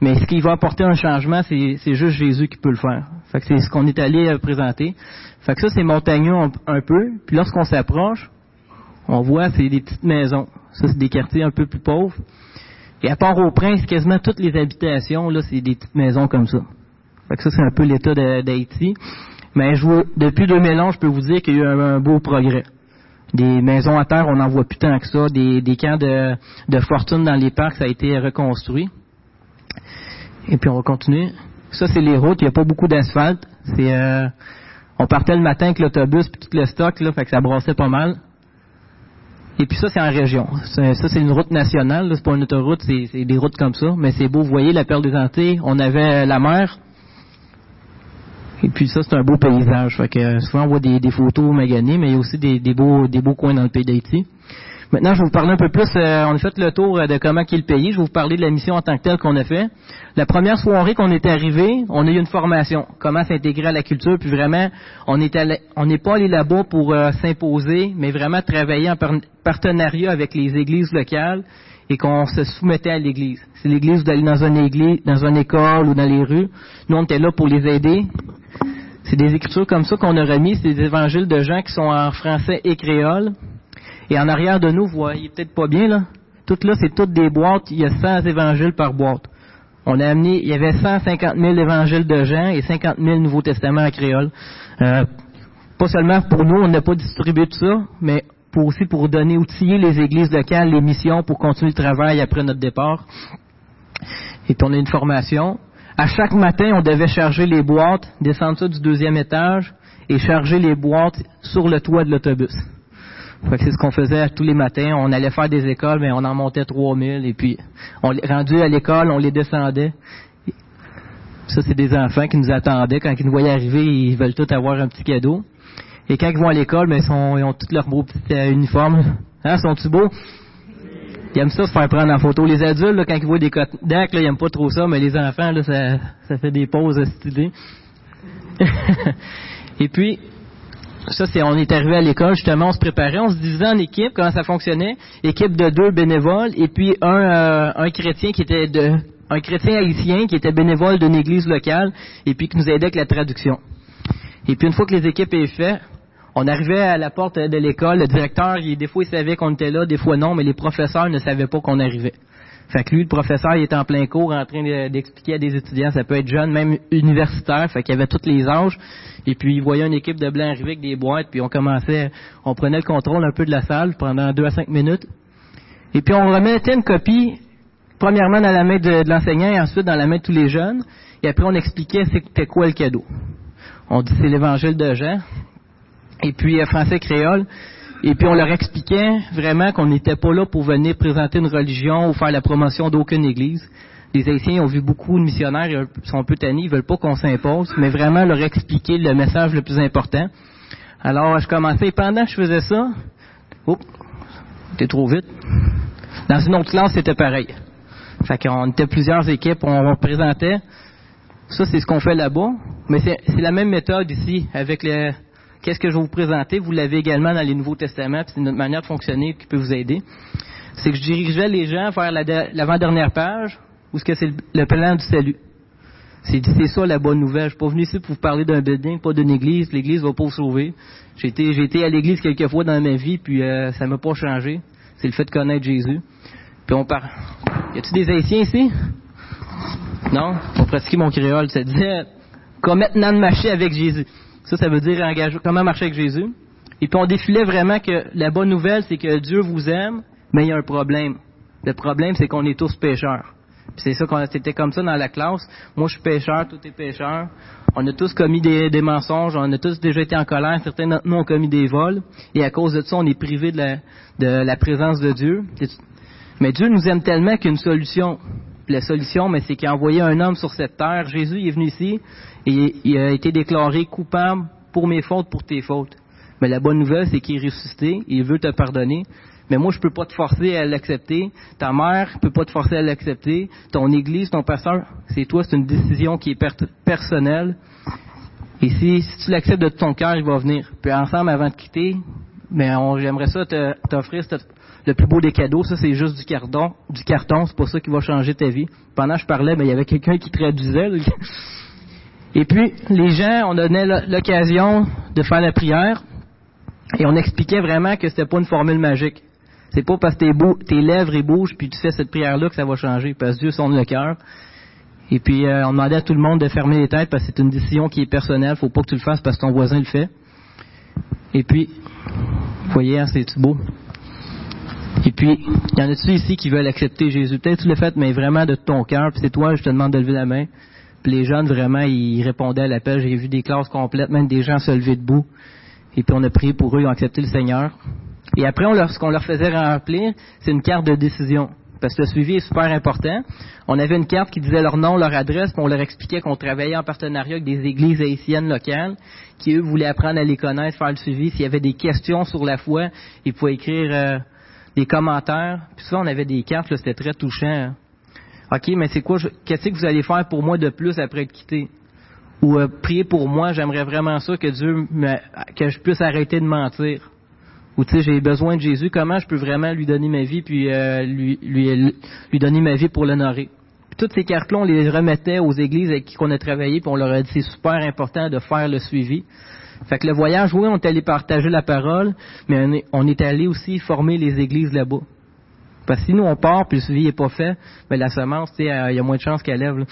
[SPEAKER 2] Mais ce qui va apporter un changement, c'est juste Jésus qui peut le faire. Fait que c'est ce qu'on est allé euh, présenter. Fait que ça, c'est montagneux un, un peu. Puis lorsqu'on s'approche, on voit, c'est des petites maisons. Ça, c'est des quartiers un peu plus pauvres. Et à part au prince, quasiment toutes les habitations, là, c'est des petites maisons comme ça. Fait que ça, c'est un peu l'état d'Haïti. Mais je depuis 2011, je peux vous dire qu'il y a eu un, beau progrès. Des maisons à terre, on n'en voit plus tant que ça. Des, des camps de, de, fortune dans les parcs, ça a été reconstruit. Et puis on va continuer. Ça, c'est les routes. Il n'y a pas beaucoup d'asphalte. C'est, euh, on partait le matin avec l'autobus puis tout le stock, là, fait que ça brassait pas mal. Et puis ça, c'est en région. Ça, c'est une route nationale. C'est pas une autoroute, c'est des routes comme ça. Mais c'est beau. Vous voyez la perle des Antilles. On avait la mer. Et puis ça, c'est un beau paysage. Fait que souvent on voit des, photos maganées, mais il y a aussi des, beaux, des beaux coins dans le pays d'Haïti. Maintenant, je vais vous parler un peu plus. Euh, on a fait le tour euh, de comment est le pays. Je vais vous parler de la mission en tant que telle qu'on a fait. La première soirée qu'on est arrivé, on a eu une formation, comment s'intégrer à la culture. Puis vraiment, on n'est pas allé là-bas pour euh, s'imposer, mais vraiment travailler en partenariat avec les églises locales et qu'on se soumettait à l'église. Si l'église d'aller dans une église, dans une école ou dans les rues, nous on était là pour les aider. C'est des écritures comme ça qu'on a remis, c'est des évangiles de gens qui sont en français et créole. Et en arrière de nous, vous voyez peut-être pas bien, là. Tout là, c'est toutes des boîtes. Il y a 100 évangiles par boîte. On a amené, il y avait 150 000 évangiles de Jean et 50 000 Nouveaux Testaments en créole. Euh, pas seulement pour nous, on n'a pas distribué tout ça, mais pour aussi pour donner, outiller les églises locales, les missions pour continuer le travail après notre départ. Et on a une formation. À chaque matin, on devait charger les boîtes, descendre ça du deuxième étage et charger les boîtes sur le toit de l'autobus c'est ce qu'on faisait tous les matins. On allait faire des écoles, mais on en montait 3000 et puis on rendu à l'école, on les descendait. Ça, c'est des enfants qui nous attendaient. Quand ils nous voyaient arriver, ils veulent tous avoir un petit cadeau. Et quand ils vont à l'école, ils, ont tous leurs beaux petits euh, uniformes. Hein, sont-ils beaux? Ils aiment ça se faire prendre en photo. Les adultes, quand ils voient des Kodak, ils n'aiment pas trop ça, mais les enfants, ça fait des pauses stylées. et puis, ça, c'est, on est arrivé à l'école, justement, on se préparait, on se divisait en équipes, comment ça fonctionnait. Équipe de deux bénévoles, et puis un, euh, un chrétien qui était de, un chrétien haïtien qui était bénévole d'une église locale, et puis qui nous aidait avec la traduction. Et puis une fois que les équipes étaient faites, on arrivait à la porte de l'école, le directeur, il, des fois il savait qu'on était là, des fois non, mais les professeurs ne savaient pas qu'on arrivait. Fait que lui, le professeur, il était en plein cours en train d'expliquer à des étudiants, ça peut être jeune, même universitaire, fait qu'il y avait tous les âges. Et puis, il voyait une équipe de blancs arriver avec des boîtes, puis on commençait, on prenait le contrôle un peu de la salle pendant deux à cinq minutes. Et puis, on remettait une copie premièrement dans la main de, de l'enseignant et ensuite dans la main de tous les jeunes. Et après, on expliquait c'était quoi le cadeau. On dit c'est l'évangile de Jean. Et puis euh, français créole. Et puis on leur expliquait vraiment qu'on n'était pas là pour venir présenter une religion ou faire la promotion d'aucune église. Les Haïtiens ont vu beaucoup de missionnaires, ils sont un peu tannés, ils veulent pas qu'on s'impose, mais vraiment leur expliquer le message le plus important. Alors je commençais, et pendant que je faisais ça, oups, c'était trop vite. Dans une autre classe, c'était pareil. Fait qu'on était plusieurs équipes, on, on présentait. Ça, c'est ce qu'on fait là-bas. Mais c'est la même méthode ici, avec le, qu'est-ce que je vais vous présenter? Vous l'avez également dans les Nouveaux Testaments, puis c'est notre manière de fonctionner qui peut vous aider. C'est que je dirigeais les gens vers l'avant-dernière page, où ce que c'est le plan du salut. C'est ça la bonne nouvelle. Je suis pas venu ici pour vous parler d'un building, pas d'une église. L'église va pas vous sauver. J'ai été, été à l'église quelques fois dans ma vie, puis euh, ça m'a pas changé. C'est le fait de connaître Jésus. Puis on parle. Y a-tu des Haïtiens ici? Non? On pratiquait mon créole. Ça disait, maintenant de marcher avec Jésus. Ça, ça veut dire engage, comment marcher avec Jésus. Et puis on défilait vraiment que la bonne nouvelle, c'est que Dieu vous aime, mais il y a un problème. Le problème, c'est qu'on est tous pécheurs. C'est ça qu'on c'était comme ça dans la classe. Moi, je suis pécheur, tout est pécheur. On a tous commis des, mensonges, on a tous déjà été en colère. Certains d'entre nous ont commis des vols. Et à cause de ça, on est privé de la, présence de Dieu. Mais Dieu nous aime tellement qu'une solution. La solution, mais c'est qu'il a envoyé un homme sur cette terre. Jésus est venu ici et il a été déclaré coupable pour mes fautes, pour tes fautes. Mais la bonne nouvelle, c'est qu'il est ressuscité, il veut te pardonner. Mais moi, je peux pas te forcer à l'accepter. Ta mère peut pas te forcer à l'accepter. Ton église, ton pasteur, c'est toi, c'est une décision qui est personnelle. Et si, tu l'acceptes de ton cœur, il va venir. Puis ensemble, avant de quitter, mais j'aimerais ça t'offrir le plus beau des cadeaux. Ça, c'est juste du carton. Du carton, c'est pas ça qui va changer ta vie. Pendant que je parlais, mais il y avait quelqu'un qui traduisait. Et puis, les gens, on donnait l'occasion de faire la prière. Et on expliquait vraiment que c'était pas une formule magique. C'est pas parce que tes, lèvres et bougent puis tu fais cette prière-là que ça va changer, parce que Dieu sonne le cœur. Et puis euh, on demandait à tout le monde de fermer les têtes parce que c'est une décision qui est personnelle. Faut pas que tu le fasses parce que ton voisin le fait. Et puis, vous voyez, hein, c'est beau? Et puis, il y en a-tu ici qui veulent accepter Jésus? Peut-être tu le fais, mais vraiment de ton cœur. Puis c'est toi, je te demande de lever la main. Les jeunes, vraiment, ils répondaient à l'appel. J'ai vu des classes complètes, même des gens se lever debout. Et puis on a prié pour eux, ils ont accepté le Seigneur. Et après, ce qu'on leur faisait remplir, c'est une carte de décision. Parce que le suivi est super important. On avait une carte qui disait leur nom, leur adresse, puis on leur expliquait qu'on travaillait en partenariat avec des églises haïtiennes locales, qui eux voulaient apprendre à les connaître, faire le suivi. S'il y avait des questions sur la foi, ils pouvaient écrire euh, des commentaires. Puis ça, on avait des cartes, c'était très touchant. Hein. OK, mais c'est quoi, qu'est-ce que vous allez faire pour moi de plus après être quitté? Ou euh, prier pour moi, j'aimerais vraiment ça que Dieu, me, que je puisse arrêter de mentir ou tu sais j'ai besoin de Jésus, comment je peux vraiment lui donner ma vie puis euh, lui, lui, lui donner ma vie pour l'honorer? Toutes ces cartes-là, on les remettait aux églises avec qui on a travaillé, puis on leur a dit c'est super important de faire le suivi. Fait que le voyage, oui, on est allé partager la parole, mais on est allé aussi former les églises là-bas. Parce que si nous on part puis le suivi n'est pas fait, ben la semence, tu sais, il y a moins de chances qu'elle lève. Là.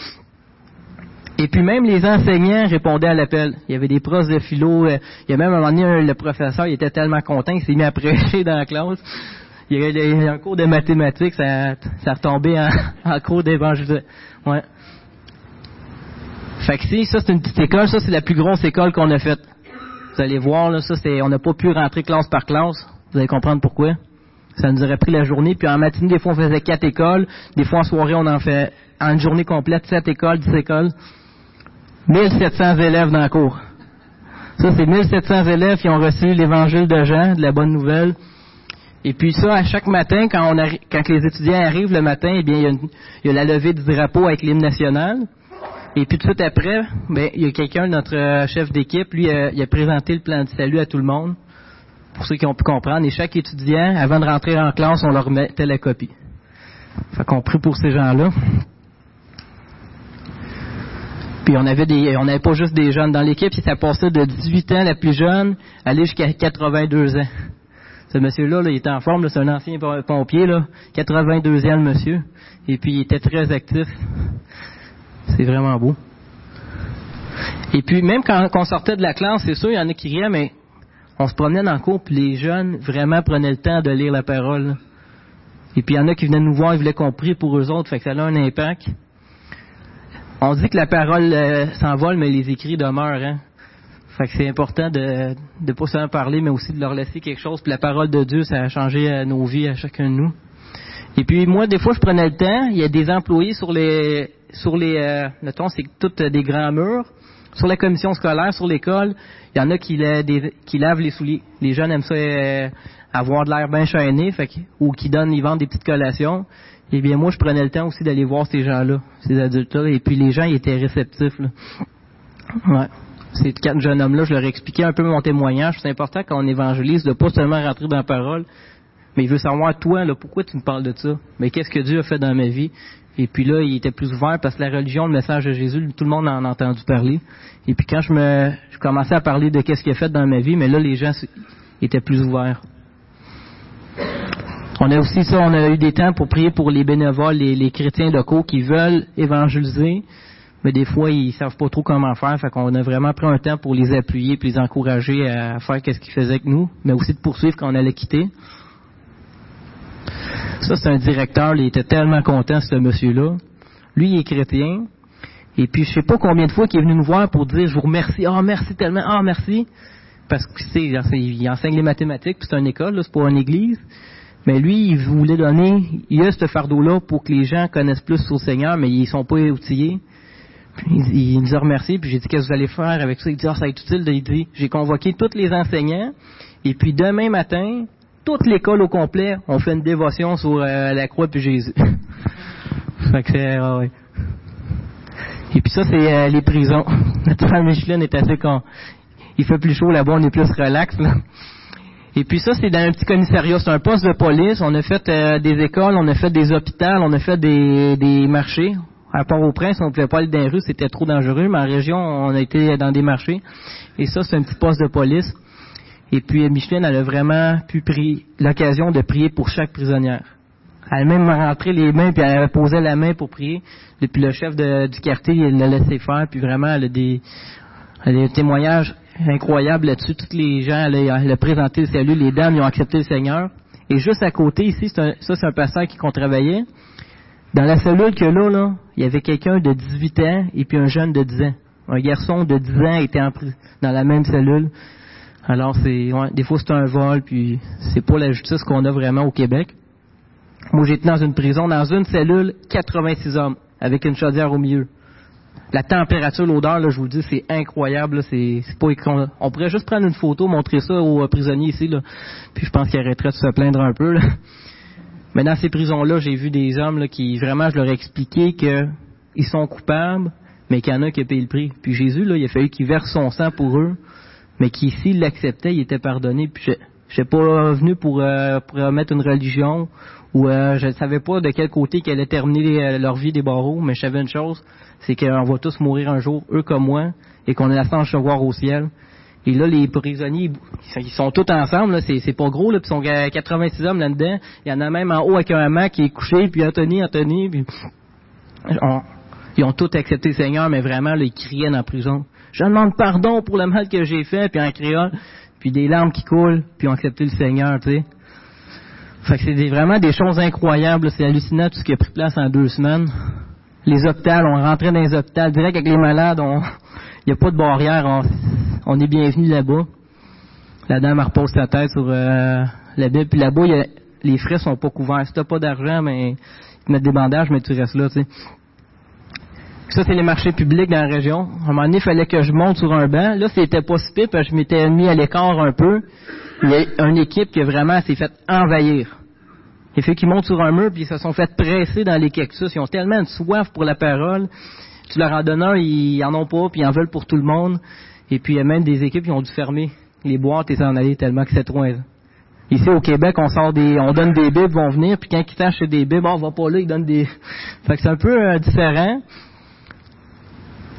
[SPEAKER 2] Et puis même les enseignants répondaient à l'appel. Il y avait des profs de philo. Euh, il y a même un moment donné, le professeur, il était tellement content qu'il s'est mis à prêcher dans la classe. Il y avait un cours de mathématiques, ça, ça retombait en, en cours d'évangile. Ouais. Fait que si, ça c'est une petite école, ça c'est la plus grosse école qu'on a faite. Vous allez voir, là, ça c'est, on n'a pas pu rentrer classe par classe. Vous allez comprendre pourquoi. Ça nous aurait pris la journée, puis en matinée, des fois on faisait quatre écoles, des fois en soirée on en fait en une journée complète, sept écoles, dix écoles. 1700 élèves dans le cours. Ça, c'est 1700 élèves qui ont reçu l'évangile de Jean, de la bonne nouvelle. Et puis ça, à chaque matin, quand, on quand les étudiants arrivent le matin, eh bien, il y, a la levée du drapeau avec l'hymne national. Et puis tout de suite après, ben, il y a quelqu'un, notre euh, chef d'équipe, lui, euh, il a présenté le plan de salut à tout le monde, pour ceux qui ont pu comprendre. Et chaque étudiant, avant de rentrer en classe, on leur mettait la copie. Fait qu'on prie pour ces gens-là. Puis on avait des, on n'avait pas juste des jeunes dans l'équipe, ça passait de 18 ans la plus jeune, aller jusqu'à 82 ans. Ce monsieur-là, il était en forme, c'est un ancien pompier, là, 82 ans le monsieur, et puis il était très actif. C'est vraiment beau. Et puis même quand, on sortait de la classe, c'est sûr, il y en a qui riaient, mais on se promenait dans le cours, puis les jeunes vraiment prenaient le temps de lire la parole. Et puis il y en a qui venaient nous voir, ils voulaient qu'on prie pour eux autres, fait que ça a un impact. On dit que la parole euh, s'envole, mais les écrits demeurent. Hein? Fait que c'est important de ne pas seulement parler, mais aussi de leur laisser quelque chose. Puis la parole de Dieu, ça a changé euh, nos vies à chacun de nous. Et puis moi, des fois, je prenais le temps. Il y a des employés sur les, sur les, euh, mettons, c'est toutes des grands murs. Sur la commission scolaire, sur l'école, il y en a qui, lavent les souliers. Les jeunes aiment ça euh, avoir de l'air bien chaîné, fait ou qui donnent, ils vendent des petites collations. Eh bien, moi, je prenais le temps aussi d'aller voir ces gens-là, ces adultes-là, et puis les gens, ils étaient réceptifs. Là. Ouais. Ces quatre jeunes hommes-là, je leur expliquais un peu mon témoignage. C'est important quand on évangélise de pas seulement rentrer dans la parole, mais il veut savoir, toi, là, pourquoi tu me parles de ça? Mais qu'est-ce que Dieu a fait dans ma vie? Et puis là, il était plus ouvert parce que la religion, le message de Jésus, tout le monde en a entendu parler. Et puis quand je me, commençais à parler de qu'est-ce qu'il a fait dans ma vie, mais là, les gens étaient plus ouverts. On a aussi ça, on a eu des temps pour prier pour les bénévoles, les, chrétiens locaux qui veulent évangéliser, mais des fois, ils savent pas trop comment faire. Fait qu'on a vraiment pris un temps pour les appuyer puis les encourager à faire qu'est-ce qu'ils faisaient avec nous, mais aussi de poursuivre quand on allait quitter. Ça, c'est un directeur, il était tellement content, ce monsieur-là. Lui, il est chrétien. Et puis, je sais pas combien de fois qu'il est venu nous voir pour dire, je vous remercie, ah, oh, merci tellement, ah, oh, merci. Parce que, c'est, il enseigne les mathématiques, puis c'est une école, c'est pas une église. Mais lui, il voulait donner, il a ce fardeau-là pour que les gens connaissent plus son Seigneur, mais ils sont pas outillés. Puis, il, nous a remercié, puis j'ai dit, qu'est-ce que vous allez faire avec ça? Il dit, ah, ça va être utile. Il dit, j'ai convoqué tous les enseignants, et puis demain matin, toute l'école au complet, on fait une dévotion sur euh, la croix de Jésus. fait que c'est, ouais. Et puis ça, c'est euh, les prisons. Notre frère Michelin est assez con. Il fait plus chaud là-bas, on est plus relax. Là. Et puis ça, c'est dans un petit commissariat. C'est un poste de police. On a fait euh, des écoles, on a fait des hôpitaux, on a fait des, des marchés. À Port-au-Prince, on ne pouvait pas aller dans les rues, c'était trop dangereux. Mais en région, on a été dans des marchés. Et ça, c'est un petit poste de police. Et puis Micheline, elle a vraiment pu prier l'occasion de prier pour chaque prisonnière. Elle a même rentré les mains, puis elle posait la main pour prier. Et puis le chef du quartier, il l'a laissé faire. Puis vraiment, elle a des, témoignages incroyables là-dessus. Toutes les gens, elle a, présenté le salut. Les dames, ils ont accepté le Seigneur. Et juste à côté, ici, ça, c'est un pasteur qui qu'on travaillait. Dans la cellule que là, là, il y avait quelqu'un de 18 ans et puis un jeune de 10 ans. Un garçon de 10 ans était en, dans la même cellule. Alors, c'est, des fois, c'est un vol, puis c'est pas la justice qu'on a vraiment au Québec. Moi, j'étais dans une prison, dans une cellule, 86 hommes, avec une chaudière au milieu. La température, l'odeur, là, je vous le dis, c'est incroyable. c'est, c'est pas On pourrait juste prendre une photo, montrer ça aux euh, prisonniers ici, là. Puis je pense qu'ils arrêteraient de se plaindre un peu. Là. Mais dans ces prisons-là, j'ai vu des hommes là, qui, vraiment, je leur ai expliqué qu'ils sont coupables, mais qu'il y en a qui ont payé le prix. Puis Jésus, là, il a fallu qu'il verse son sang pour eux mais qui s'il l'acceptait, il était pardonné. Puis je n'étais pas venu pour, euh, pour mettre une religion ou euh, je ne savais pas de quel côté qu'elle allait terminer euh, leur vie des barreaux, mais je savais une chose, c'est qu'on va tous mourir un jour, eux comme moi, et qu'on a la chance de voir au ciel. Et là, les prisonniers, ils sont tous ensemble, là, c'est, pas gros, là, puis ils sont 86 hommes là-dedans. Il y en a même en haut avec un hamac qui est couché, puis Anthony, Anthony, puis... ils ont tous accepté le Seigneur, mais vraiment, là, ils criaient dans la prison je demande pardon pour le mal que j'ai fait, puis en créole, puis des larmes qui coulent, puis ont accepté le Seigneur, tu sais. Fait que c'est vraiment des choses incroyables, c'est hallucinant tout ce qui a pris place en deux semaines. Les hôpitaux, on rentrait dans les hôpitaux, direct avec les malades, il n'y a pas de barrière, on, est bienvenu là-bas. La dame repose sa tête sur euh, la Bible, puis là-bas, les frais sont pas couverts. Si t'as pas d'argent, mais ils te mettent des bandages, mais tu restes là, tu sais. Ça, c'est les marchés publics dans la région. À un moment donné, il fallait que je monte sur un banc. Là, c'était pas si pire, parce que je m'étais mis à l'écart un peu. Il y a une équipe qui vraiment s'est fait envahir. Il fait qu'ils montent sur un mur, puis ils se sont fait presser dans les cactus. Ils ont tellement de soif pour la parole. Tu leur en donnes un, ils en ont pas, puis ils en veulent pour tout le monde. Et puis, il y a même des équipes qui ont dû fermer les boîtes et s'en aller tellement que c'est trop... Ici, au Québec, on sort des, on donne des bibles, vont venir, puis quand ils tâchent des bibles, on va pas là, ils donnent des... Fait que c'est un peu euh, différent.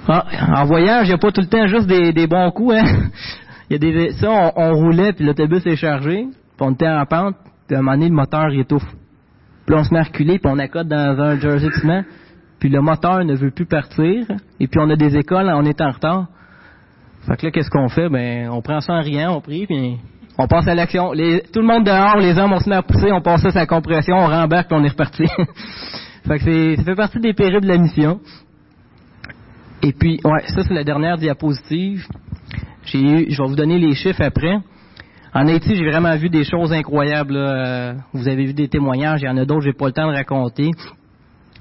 [SPEAKER 2] Ah, en voyage, il n'y a pas tout le temps juste des, bons coups. Hein? Y a des, ça, on, roulait, puis l'autobus est chargé, puis on était en pente, puis à un moment donné, le moteur il étouffe. Puis on se met à reculer, puis on accote dans un jersey de puis le moteur ne veut plus partir, et puis on a des écoles, on est en retard. Fait que là, qu'est-ce qu'on fait? Ben, on prend ça en riant, on prie, puis On passe à l'action. tout le monde dehors, les hommes, on se met à pousser, on passe à sa compression, on rembarque, puis on est reparti. fait que ça fait partie des périodes de la mission. Et puis, ouais, ça c'est la dernière diapositive. Eu, je vais vous donner les chiffres après. En Haïti, j'ai vraiment vu des choses incroyables. Euh, vous avez vu des témoignages, il y en a d'autres, j'ai pas le temps de raconter.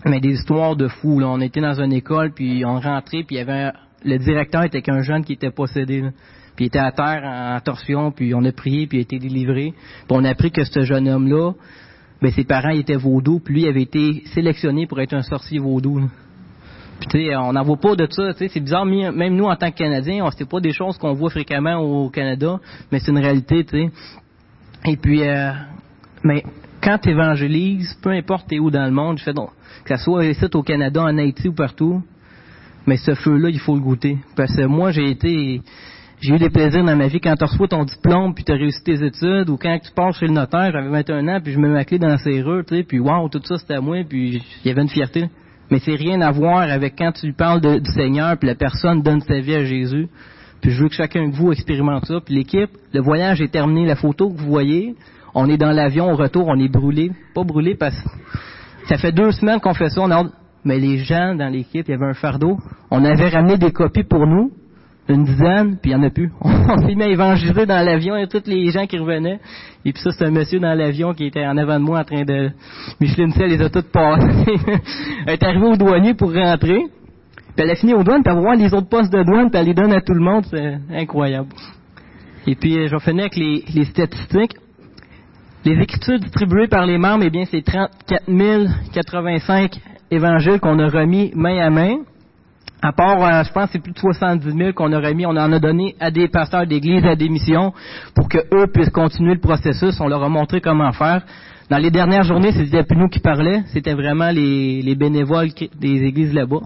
[SPEAKER 2] Mais des histoires de fous. On était dans une école, puis on rentrait, puis il y avait le directeur était qu'un jeune qui était possédé. Puis il était à terre en, torsion, puis on a prié, puis il a été délivré. Puis on a appris que ce jeune homme-là, ben, ses parents étaient vaudous, puis lui avait été sélectionné pour être un sorcier vaudou. Puis tu sais, on n'en voit pas de ça. C'est bizarre, même nous en tant que Canadiens, c'est pas des choses qu'on voit fréquemment au Canada, mais c'est une réalité. Et puis, euh, quand tu évangélises, peu importe où dans le monde, que ce soit ici au Canada, en Haïti ou partout, mais ce feu-là, il faut le goûter. Parce que moi, j'ai été j'ai eu des plaisirs dans ma vie quand tu reçois ton diplôme puis tu as réussi tes études ou quand tu pars chez le notaire, j'avais 21 ans puis je mets ma clé dans la serrure, puis waouh, tout ça c'était à moi puis il y avait une fierté. Mais c'est rien à voir avec quand tu parles du Seigneur puis la personne donne sa vie à Jésus. Puis je veux que chacun de vous expérimente ça. Puis l'équipe, le voyage est terminé, la photo que vous voyez, on est dans l'avion au retour, on est brûlé, pas brûlé parce que ça fait deux semaines qu'on fait ça, on a mais les gens dans l'équipe, il y avait un fardeau. On avait ramené des copies pour nous, une dizaine, puis il n'y en a plus. On s'est mis à évangéliser dans l'avion et tous les gens qui revenaient. Et puis ça, c'est un monsieur dans l'avion qui était en avant de moi en train de... Micheline Cell les a toutes passées. elle est arrivée au douanier pour rentrer. Puis elle a fini au douane, puis elle va voir les autres postes de douane, puis elle les donne à tout le monde. C'est incroyable. Et puis, euh, je vais avec les, les statistiques. Les écritures distribuées par les membres, eh bien, c'est 34 085 évangiles qu'on a remis main à main. À part, euh, je pense, c'est plus de 70 000 qu'on a remis. On en a donné à des pasteurs d'église, à des missions, pour que eux puissent continuer le processus. On leur a montré comment faire. Dans les dernières journées, c'était plus nous qui parlaient, c'était vraiment les, bénévoles des églises là-bas.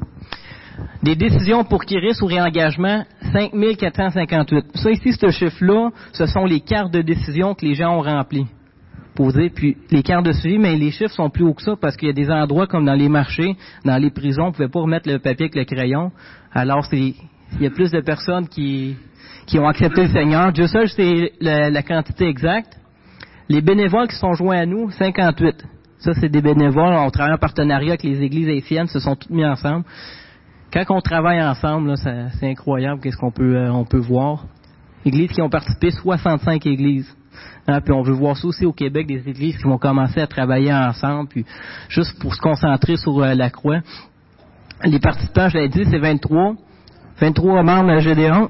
[SPEAKER 2] Des décisions pour Kiris ou réengagement, 5 458. Ça ici, ce chiffre-là, ce sont les cartes de décision que les gens ont remplies. Puis les cartes de suivi, mais les chiffres sont plus hauts que ça parce qu'il y a des endroits comme dans les marchés, dans les prisons, on ne pouvait pas remettre le papier avec le crayon. Alors c'est il y a plus de personnes qui, qui ont accepté le Seigneur. Dieu seul c'est la, quantité exacte. Les bénévoles qui sont joints à nous, 58. Ça, c'est des bénévoles. On travaille en partenariat avec les églises haïtiennes, se sont toutes mis ensemble. Quand on travaille ensemble, c'est incroyable qu'est-ce qu'on peut, euh, on peut voir. Églises qui ont participé, 65 églises. Hein, puis on veut voir ça aussi au Québec, des églises qui vont commencer à travailler ensemble, puis juste pour se concentrer sur euh, la croix. Les participants, je l'ai dit, c'est 23. 23 membres de la Gédéon.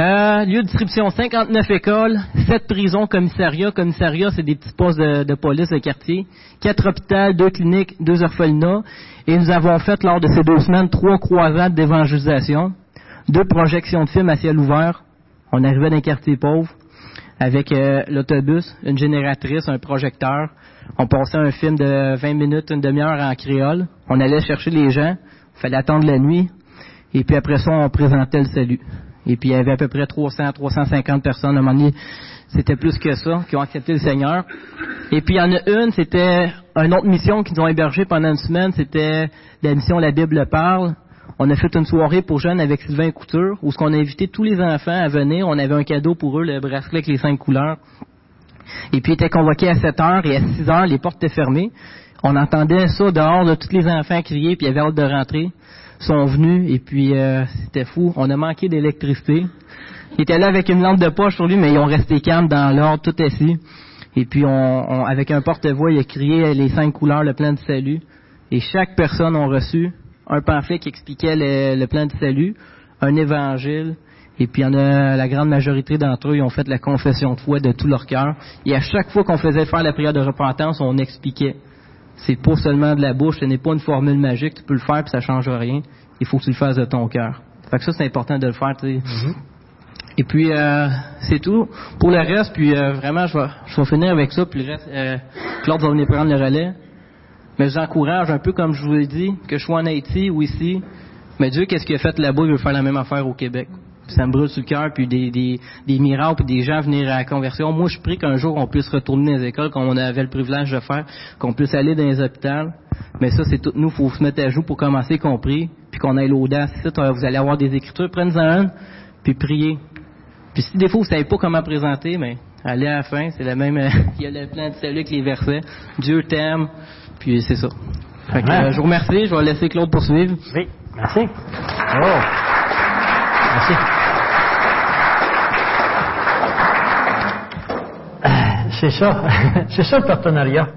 [SPEAKER 2] Euh, lieu de distribution, 59 écoles, 7 prisons, commissariats. Commissariats, c'est des petits postes de, police de quartier. 4 hôpitaux, 2 cliniques, 2 orphelinats. Et nous avons fait, lors de ces deux semaines, 3 croisades d'évangélisation, 2 projections de films à ciel ouvert. On arrivait dans les quartiers pauvres avec euh, l'autobus, une génératrice, un projecteur. On passait un film de 20 minutes, une demi-heure en créole. On allait chercher les gens. Il fallait attendre la nuit. Et puis après ça, on présentait le salut. Et puis il y avait à peu près 300, 350 personnes. À un moment donné, c'était plus que ça, qui ont accepté le Seigneur. Et puis il y en a une, c'était une autre mission qu'ils ont hébergée pendant une semaine. C'était la mission La Bible parle. On a fait une soirée pour jeunes avec Sylvain Couture, où ce qu'on a invité tous les enfants à venir. On avait un cadeau pour eux, le bracelet avec les cinq couleurs. Et puis, ils étaient convoqués à 7 heures et à 6 heures, les portes étaient fermées. On entendait ça dehors de tous les enfants crier, puis il y avait hâte de rentrer. Ils sont venus, et puis euh, c'était fou. On a manqué d'électricité. Ils étaient là avec une lampe de poche sur lui, mais ils ont resté calmes dans l'ordre, tout assis. Et puis, on, avec un porte-voix, il a crié les cinq couleurs, le plein de salut. Et chaque personne a reçu un pamphlet qui expliquait le, plan de salut, un évangile, et puis il y en a la grande majorité d'entre eux, ils ont fait la confession de foi de tout leur cœur. Et à chaque fois qu'on faisait faire la prière de repentance, on expliquait. C'est pas seulement de la bouche, ce n'est pas une formule magique, tu peux le faire puis ça change rien. Il faut que tu le fasses de ton cœur. Fait que ça, c'est important de le faire, tu sais. Mm-hmm. Et puis, euh, c'est tout. Pour le reste, puis euh, vraiment, je vais, je vais finir avec ça, puis le reste, euh, Claude va venir prendre le relais. Mais j'encourage, un peu comme je vous ai dit, que je sois en Haïti ou ici, mais Dieu, qu'est-ce qu'il a fait là-bas, il veut faire la même affaire au Québec. ça me brûle sur le cœur, puis des, miracles, puis des gens venir à la conversion. Moi, je prie qu'un jour, on puisse retourner dans les écoles, comme on avait le privilège de faire, qu'on puisse aller dans les hôpitaux. Mais ça, c'est tout nous, faut se mettre à jour pour commencer, compris, puis qu'on ait l'audace. Vous allez avoir des écritures, prenez-en un, puis priez. Puis si des fois vous savez pas comment présenter, mais allez à la fin, c'est la même. il y a le plan de salut avec les versets. Dieu t'aime, puis c'est ça. Fait que, euh, je vous remercie. Je vais laisser Claude poursuivre.
[SPEAKER 1] Oui, merci. Oh. Merci. C'est ça. C'est ça le partenariat.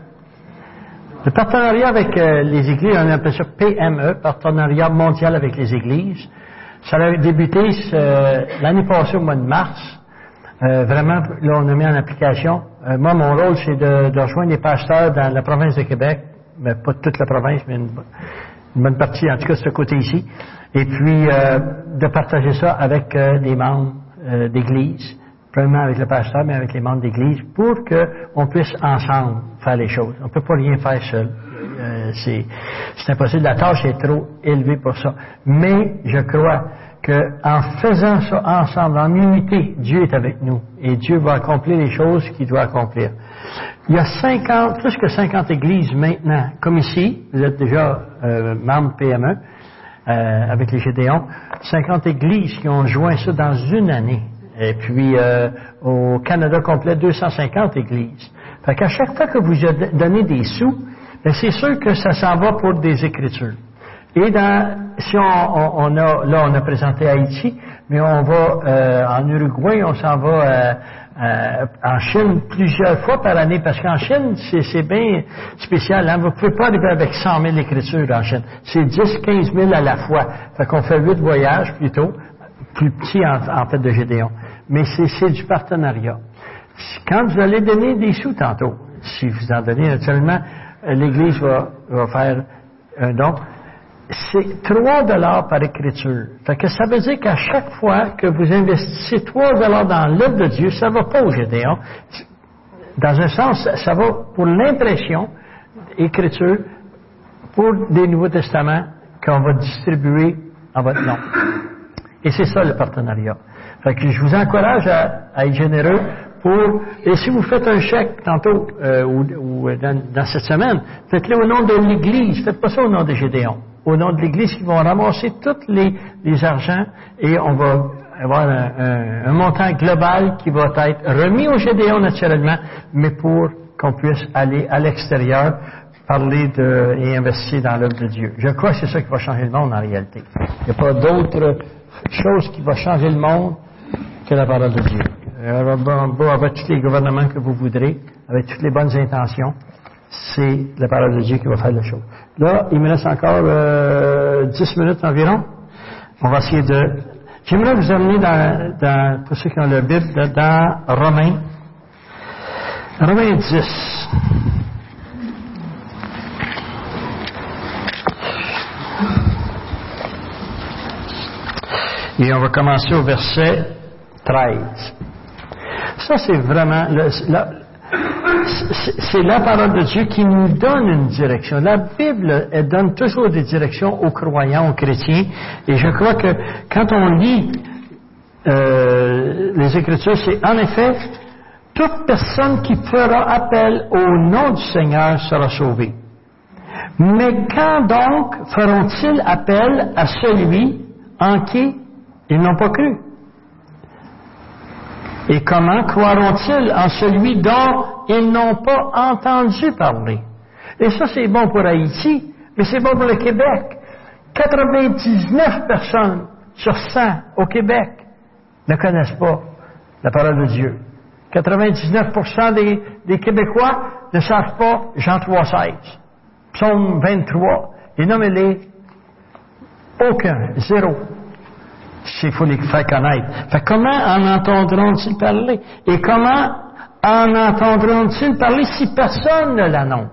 [SPEAKER 1] Le partenariat avec euh, les églises, on appelle ça PME, Partenariat mondial avec les églises. Ça a débuté euh, l'année passée au mois de mars. Euh, vraiment, là, on a mis en application. moi, mon rôle, c'est de, rejoindre les pasteurs dans la province de Québec, mais pas toute la province, mais une, bonne partie, en tout cas, de ce côté ici. Et puis, de partager ça avec les membres d'église premièrement avec le pasteur, mais avec les membres d'Église, pour qu'on puisse ensemble faire les choses. On ne peut pas rien faire seul. Euh, c'est, impossible. La tâche est trop élevée pour ça. Mais je crois qu'en faisant ça ensemble, en unité, Dieu est avec nous. Et Dieu va accomplir les choses qu'il doit accomplir. Il y a 50, plus que 50 églises maintenant, comme ici, vous êtes déjà euh, membre PME, euh, avec les Gédéons, 50 églises qui ont joint ça dans une année. Et puis, euh, au Canada complet, 250 églises. Fait qu'à chaque fois que vous donnez des sous, ben c'est sûr que ça s'en va pour des écritures. Et dans, si on, on, a, là, on a présenté Haïti, mais on va euh, en Uruguay, on s'en va euh, euh, en Chine plusieurs fois par année, parce qu'en Chine, c'est bien spécial. Hein? Vous ne pouvez pas arriver avec 100 000 écritures en Chine. C'est 10, 15 000 à la fois. Fait qu'on fait huit voyages plutôt, plus petits en, fait de Gédéon mais c'est du partenariat. Quand vous allez donner des sous tantôt, si vous en donnez naturellement, euh, l'Église va, faire un don, c'est 3 dollars par écriture. Ça veut dire qu'à chaque fois que vous investissez 3 dollars dans l'œuvre de Dieu, ça ne va pas au Gédéon. Dans un sens, ça va pour l'impression, écriture, pour des Nouveaux Testaments qu'on va distribuer en votre nom. Et c'est ça le partenariat. Je vous encourage à, être généreux pour, et si vous faites un chèque tantôt, euh, ou, dans, cette semaine, faites-le au nom de l'Église, faites pas ça au nom de Gédéon. Au nom de l'Église, qui vont ramasser tous les, les argents et on va avoir un, montant global qui va être remis au Gédéon naturellement, mais pour qu'on puisse aller à l'extérieur parler de, et investir dans l'œuvre de Dieu. Je crois que c'est ça qui va changer le monde en réalité. Il n'y a pas d'autre chose qui va changer le monde que la parole de Dieu. Beau avec tous les gouvernements que vous voudrez, avec toutes les bonnes intentions, c'est la parole de Dieu qui va faire la chose. Là, il me reste encore euh, 10 minutes environ. On va essayer de... J'aimerais vous amener dans, pour ceux qui ont le Bible, dans Romains. Romains 10. Et on va commencer au verset 13. Ça, c'est vraiment, c'est la parole de Dieu qui nous donne une direction. La Bible, elle donne toujours des directions aux croyants, aux chrétiens. Et je crois que quand on lit euh, les Écritures, c'est en effet, toute personne qui fera appel au nom du Seigneur sera sauvée. Mais quand donc feront-ils appel à celui en qui ils n'ont pas cru? Et comment croiront-ils en celui dont ils n'ont pas entendu parler? Et ça, c'est bon pour Haïti, mais c'est bon pour le Québec. 99 personnes sur 100 au Québec ne connaissent pas la parole de Dieu. 99% des, des, Québécois ne savent pas Jean 3,16. Psaume 23. Et nommez-les. Aucun. Zéro. Il faut les faire connaître. Fait comment en entendront-ils parler? Et comment en entendront-ils parler si personne ne l'annonce?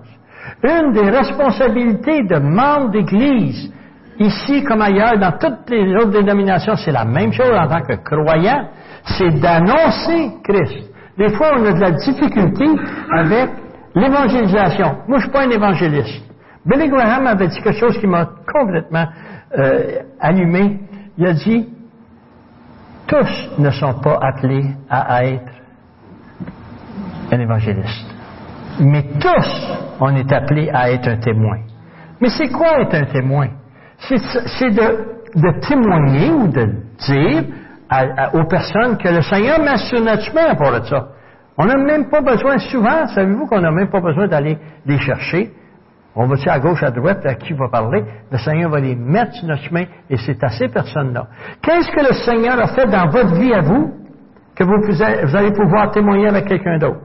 [SPEAKER 1] Une des responsabilités de membres d'Église, ici comme ailleurs, dans toutes les autres dénominations, c'est la même chose en tant que croyant, c'est d'annoncer Christ. Des fois, on a de la difficulté avec l'évangélisation. Moi, je suis pas un évangéliste. Billy Graham avait dit quelque chose qui m'a complètement euh, allumé. Il a dit, tous ne sont pas appelés à être un évangéliste. Mais tous, on est appelés à être un témoin. Mais c'est quoi être un témoin? C'est de, témoigner ou de dire aux personnes que le Seigneur met sur notre chemin pour ça. On n'a même pas besoin, souvent, savez-vous qu'on n'a même pas besoin d'aller les chercher? On va dire à gauche, à droite, à qui va parler? Le Seigneur va les mettre sur notre chemin et c'est à ces personnes-là. Qu'est-ce que le Seigneur a fait dans votre vie à vous que vous, vous allez pouvoir témoigner avec quelqu'un d'autre?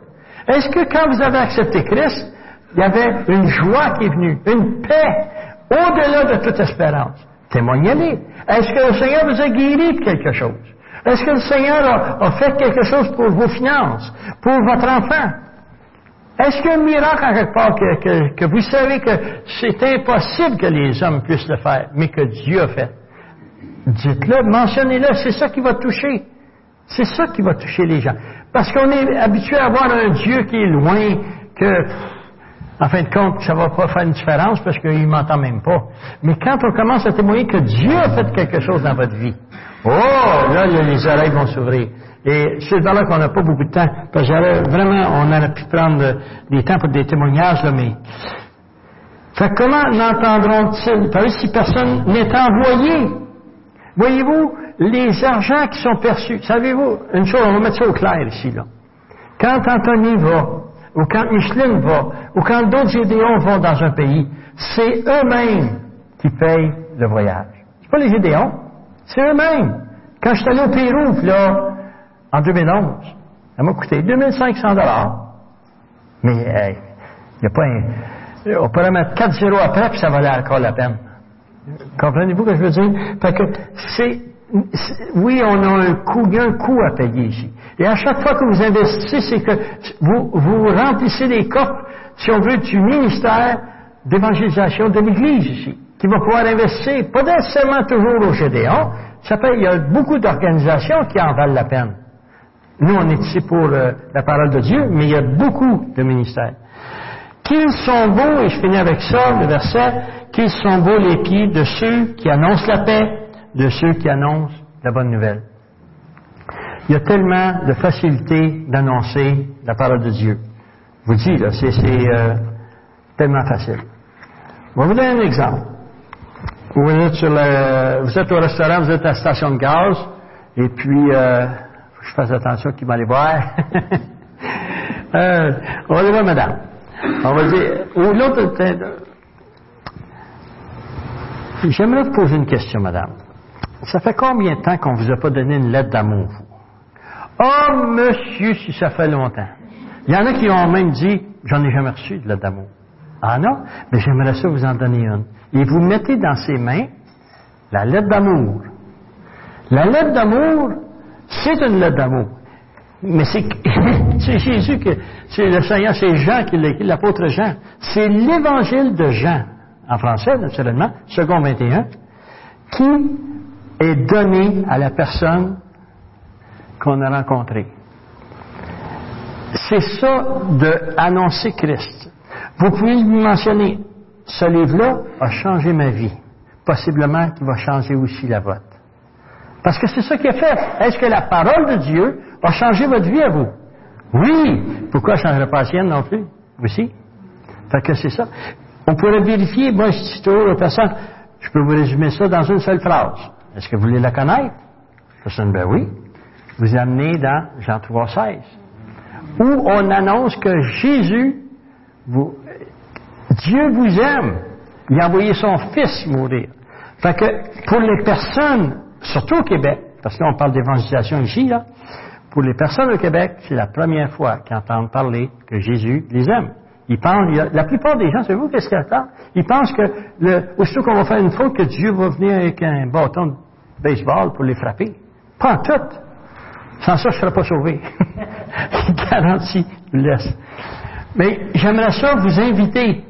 [SPEAKER 1] Est-ce que quand vous avez accepté Christ, il y avait une joie qui est venue, une paix au-delà de toute espérance? Témoignez-les. Est-ce que le Seigneur vous a guéri de quelque chose? Est-ce que le Seigneur a, fait quelque chose pour vos finances, pour votre enfant? Est-ce qu'il y a un miracle en quelque part que, que vous savez que c'est impossible que les hommes puissent le faire, mais que Dieu a fait? Dites-le, mentionnez-le, c'est ça qui va toucher. C'est ça qui va toucher les gens. Parce qu'on est habitué à voir un Dieu qui est loin, que en fin de compte, ça ne va pas faire une différence parce qu'il ne m'entend même pas. Mais quand on commence à témoigner que Dieu a fait quelque chose dans votre vie, oh, là, les oreilles vont s'ouvrir. Et c'est dans là qu'on n'a pas beaucoup de temps. Parce que vraiment, on aurait pu prendre des temps pour des témoignages, là, mais. Fait comment n'entendront-ils? si personne n'est envoyé. Voyez-vous, les argents qui sont perçus. Savez-vous, une chose, on va mettre ça au clair ici, là. Quand Anthony va ou quand Micheline va, ou quand d'autres Gédéons vont dans un pays, c'est eux-mêmes qui payent le voyage. C'est pas les Gédéons, c'est eux-mêmes. Quand je suis allé au Pérou, là, en 2011, ça m'a coûté 2500 dollars. Mais, il n'y a pas un, on pourrait mettre 4 zéros après, puis ça valait encore la peine. Comprenez-vous ce que je veux dire? Parce que c'est oui, on a un coût, il y a un coût à payer ici. Et à chaque fois que vous investissez, c'est que vous, vous remplissez les coffres, si on veut, du ministère d'évangélisation de l'Église ici, qui va pouvoir investir, pas nécessairement toujours au Gédéon, ça peut, il y a beaucoup d'organisations qui en valent la peine. Nous, on est ici pour euh, la parole de Dieu, mais il y a beaucoup de ministères. Qu'ils sont beaux, et je finis avec ça, le verset, qu'ils sont beaux les pieds de ceux qui annoncent la paix, de ceux qui annoncent la bonne nouvelle. Il y a tellement de facilité d'annoncer la parole de Dieu. Je vous dis, là, c'est, euh, tellement facile. Je vais vous donner un exemple. Vous êtes, sur le, vous êtes au restaurant, vous êtes à la station de gaz, et puis, euh, je fasse attention qui va aller voir. euh, on va voir madame. On va dire, l'autre, j'aimerais vous poser une question, madame. Ça fait combien de temps qu'on ne vous a pas donné une lettre d'amour, Oh, monsieur, si ça fait longtemps. Il y en a qui ont même dit, j'en ai jamais reçu de lettre d'amour. Ah non? Mais j'aimerais ça vous en donner une. Et vous mettez dans ses mains la lettre d'amour. La lettre d'amour, c'est une lettre d'amour. Mais c'est, Jésus que, c'est le Seigneur, c'est Jean qui l'apôtre Jean. C'est l'évangile de Jean, en français, naturellement, second 21, qui est donné à la personne qu'on a rencontrée. C'est ça de annoncer Christ. Vous pouvez lui mentionner, ce livre-là a changé ma vie. Possiblement qu'il va changer aussi la vôtre. Parce que c'est ça qui est fait. Est-ce que la parole de Dieu a changé votre vie à vous? Oui. Pourquoi ne changerait pas la sienne non plus? Aussi. Fait que c'est ça. On pourrait vérifier, moi toujours aux personnes, je peux vous résumer ça dans une seule phrase. Est-ce que vous voulez la connaître? Personne, ben oui. Vous amenez dans Jean 3, 16, où on annonce que Jésus, vous, Dieu vous aime. Il a envoyé son Fils mourir. Fait que pour les personnes, surtout au Québec, parce que là on parle d'évangélisation ici, là, pour les personnes au Québec, c'est la première fois qu'ils entendent parler que Jésus les aime. Ils pensent, la plupart des gens, savez-vous qu'est-ce qu'ils attendent? Ils pensent que, le, aussitôt qu'on va faire une faute, que Dieu va venir avec un bâton de baseball pour les frapper. Pas en tout. Sans ça, je ne serais pas sauvé. Je laisse. Mais j'aimerais ça vous inviter,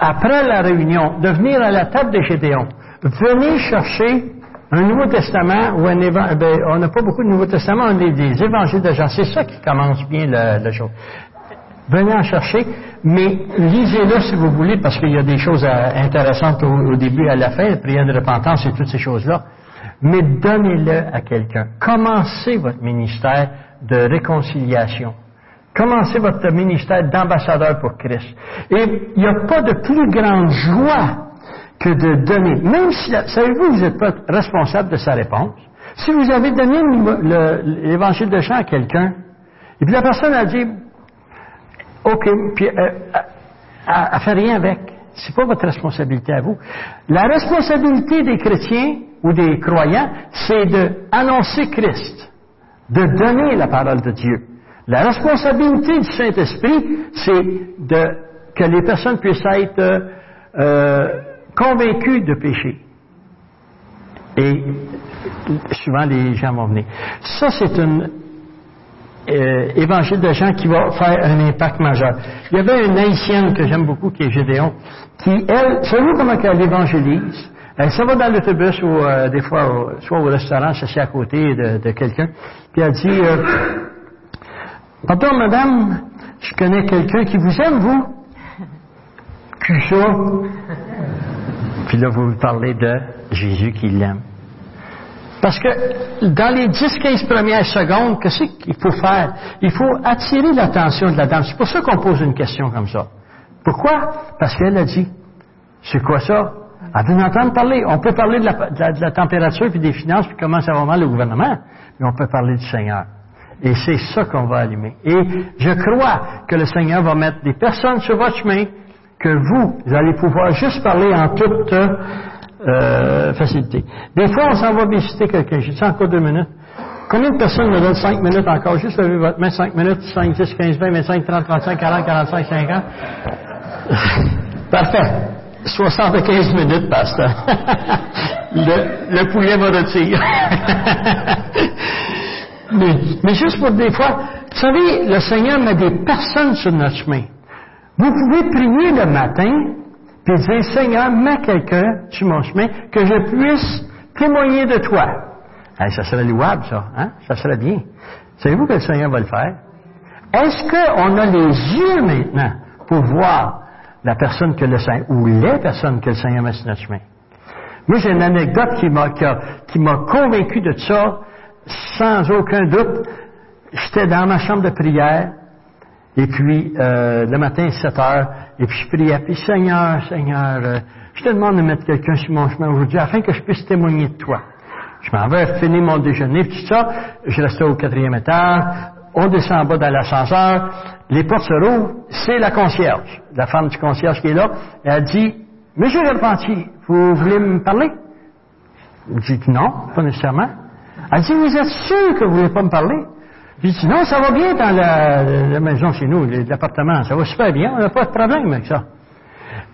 [SPEAKER 1] après la réunion, de venir à la table de Gédéon. Venez chercher un Nouveau Testament ou un évangile. Ben, on n'a pas beaucoup de Nouveau Testament, on a des, évangiles de Jean. C'est ça qui commence bien le, le Venez en chercher, mais lisez-le si vous voulez, parce qu'il y a des choses intéressantes au, début et à la fin, la prière de repentance et toutes ces choses-là. Mais donnez-le à quelqu'un. Commencez votre ministère de réconciliation. Commencez votre ministère d'ambassadeur pour Christ. Et il n'y a pas de plus grande joie que de donner. Même si, savez-vous, vous n'êtes pas responsable de sa réponse. Si vous avez donné l'évangile de Jean à quelqu'un, et puis la personne a dit, OK, puis euh, elle, fait rien avec. C'est pas votre responsabilité à vous. La responsabilité des chrétiens ou des croyants, c'est d'annoncer Christ, de donner la parole de Dieu. La responsabilité du Saint-Esprit, c'est que les personnes puissent être euh, convaincues de péché. Et souvent les gens vont venir. Ça, c'est un euh, évangile de Jean qui va faire un impact majeur. Il y avait une haïtienne que j'aime beaucoup, qui est Gédéon, qui, elle, savez-vous comment elle évangélise? Elle s'en va dans l'autobus ou euh, des fois, soit au restaurant, s'assied à côté de, quelqu'un, puis elle dit, euh, Pardon, madame, je connais quelqu'un qui vous aime, vous? ça? Puis là, vous parlez de Jésus qui l'aime. Parce que dans les 10-15 premières secondes, qu'est-ce qu'il faut faire? Il faut attirer l'attention de la dame. C'est pour ça qu'on pose une question comme ça. Pourquoi? Parce qu'elle a dit, c'est quoi ça? Elle veut entendre parler. On peut parler de la, de la température puis des finances puis comment ça va mal le gouvernement, mais on peut parler du Seigneur. Et c'est ça qu'on va allumer. Et je crois que le Seigneur va mettre des personnes sur votre chemin que vous, allez pouvoir juste parler en toute euh, facilité. Des fois, on s'en va visiter quelqu'un. J'ai dit encore deux minutes. Combien de personnes me donnent cinq minutes encore? Juste lever votre main, cinq minutes, cinq, dix, quinze, vingt, vingt-cinq, trente, trente-cinq, quarante, quarante-cinq, cinquante. Parfait. 75 minutes, pasteur. le, le poulet va retirer. mais, mais juste pour des fois, vous savez, le Seigneur met des personnes sur notre chemin. Vous pouvez prier le matin, puis dire, Seigneur, mets quelqu'un sur mon chemin, que je puisse témoigner de toi. ça serait louable, ça. Hein? Ça serait bien. Savez-vous que le Seigneur va le faire? Est-ce qu'on a les yeux maintenant pour voir la personne que le Seigneur, ou les personnes que le Seigneur met sur notre chemin? Moi, j'ai une anecdote qui m'a, qui m'a convaincu de ça, sans aucun doute. J'étais dans ma chambre de prière, et puis, euh, le matin, 7 heures, et puis je priais, puis Seigneur, Seigneur, euh, je te demande de mettre quelqu'un sur mon chemin aujourd'hui afin que je puisse témoigner de toi. Je m'en vais finir mon déjeuner, tout ça, je restais au quatrième étage, on descend en bas dans l'ascenseur, les portes se rouvrent, c'est la concierge, la femme du concierge qui est là, elle dit, Monsieur Repentier, vous voulez me parler? Je dis non, pas nécessairement. Elle dit, vous êtes sûr que vous voulez pas me parler? Puis dit, non, ça va bien dans la, maison chez nous, l'appartement, ça va super bien, on n'a pas de problème avec ça.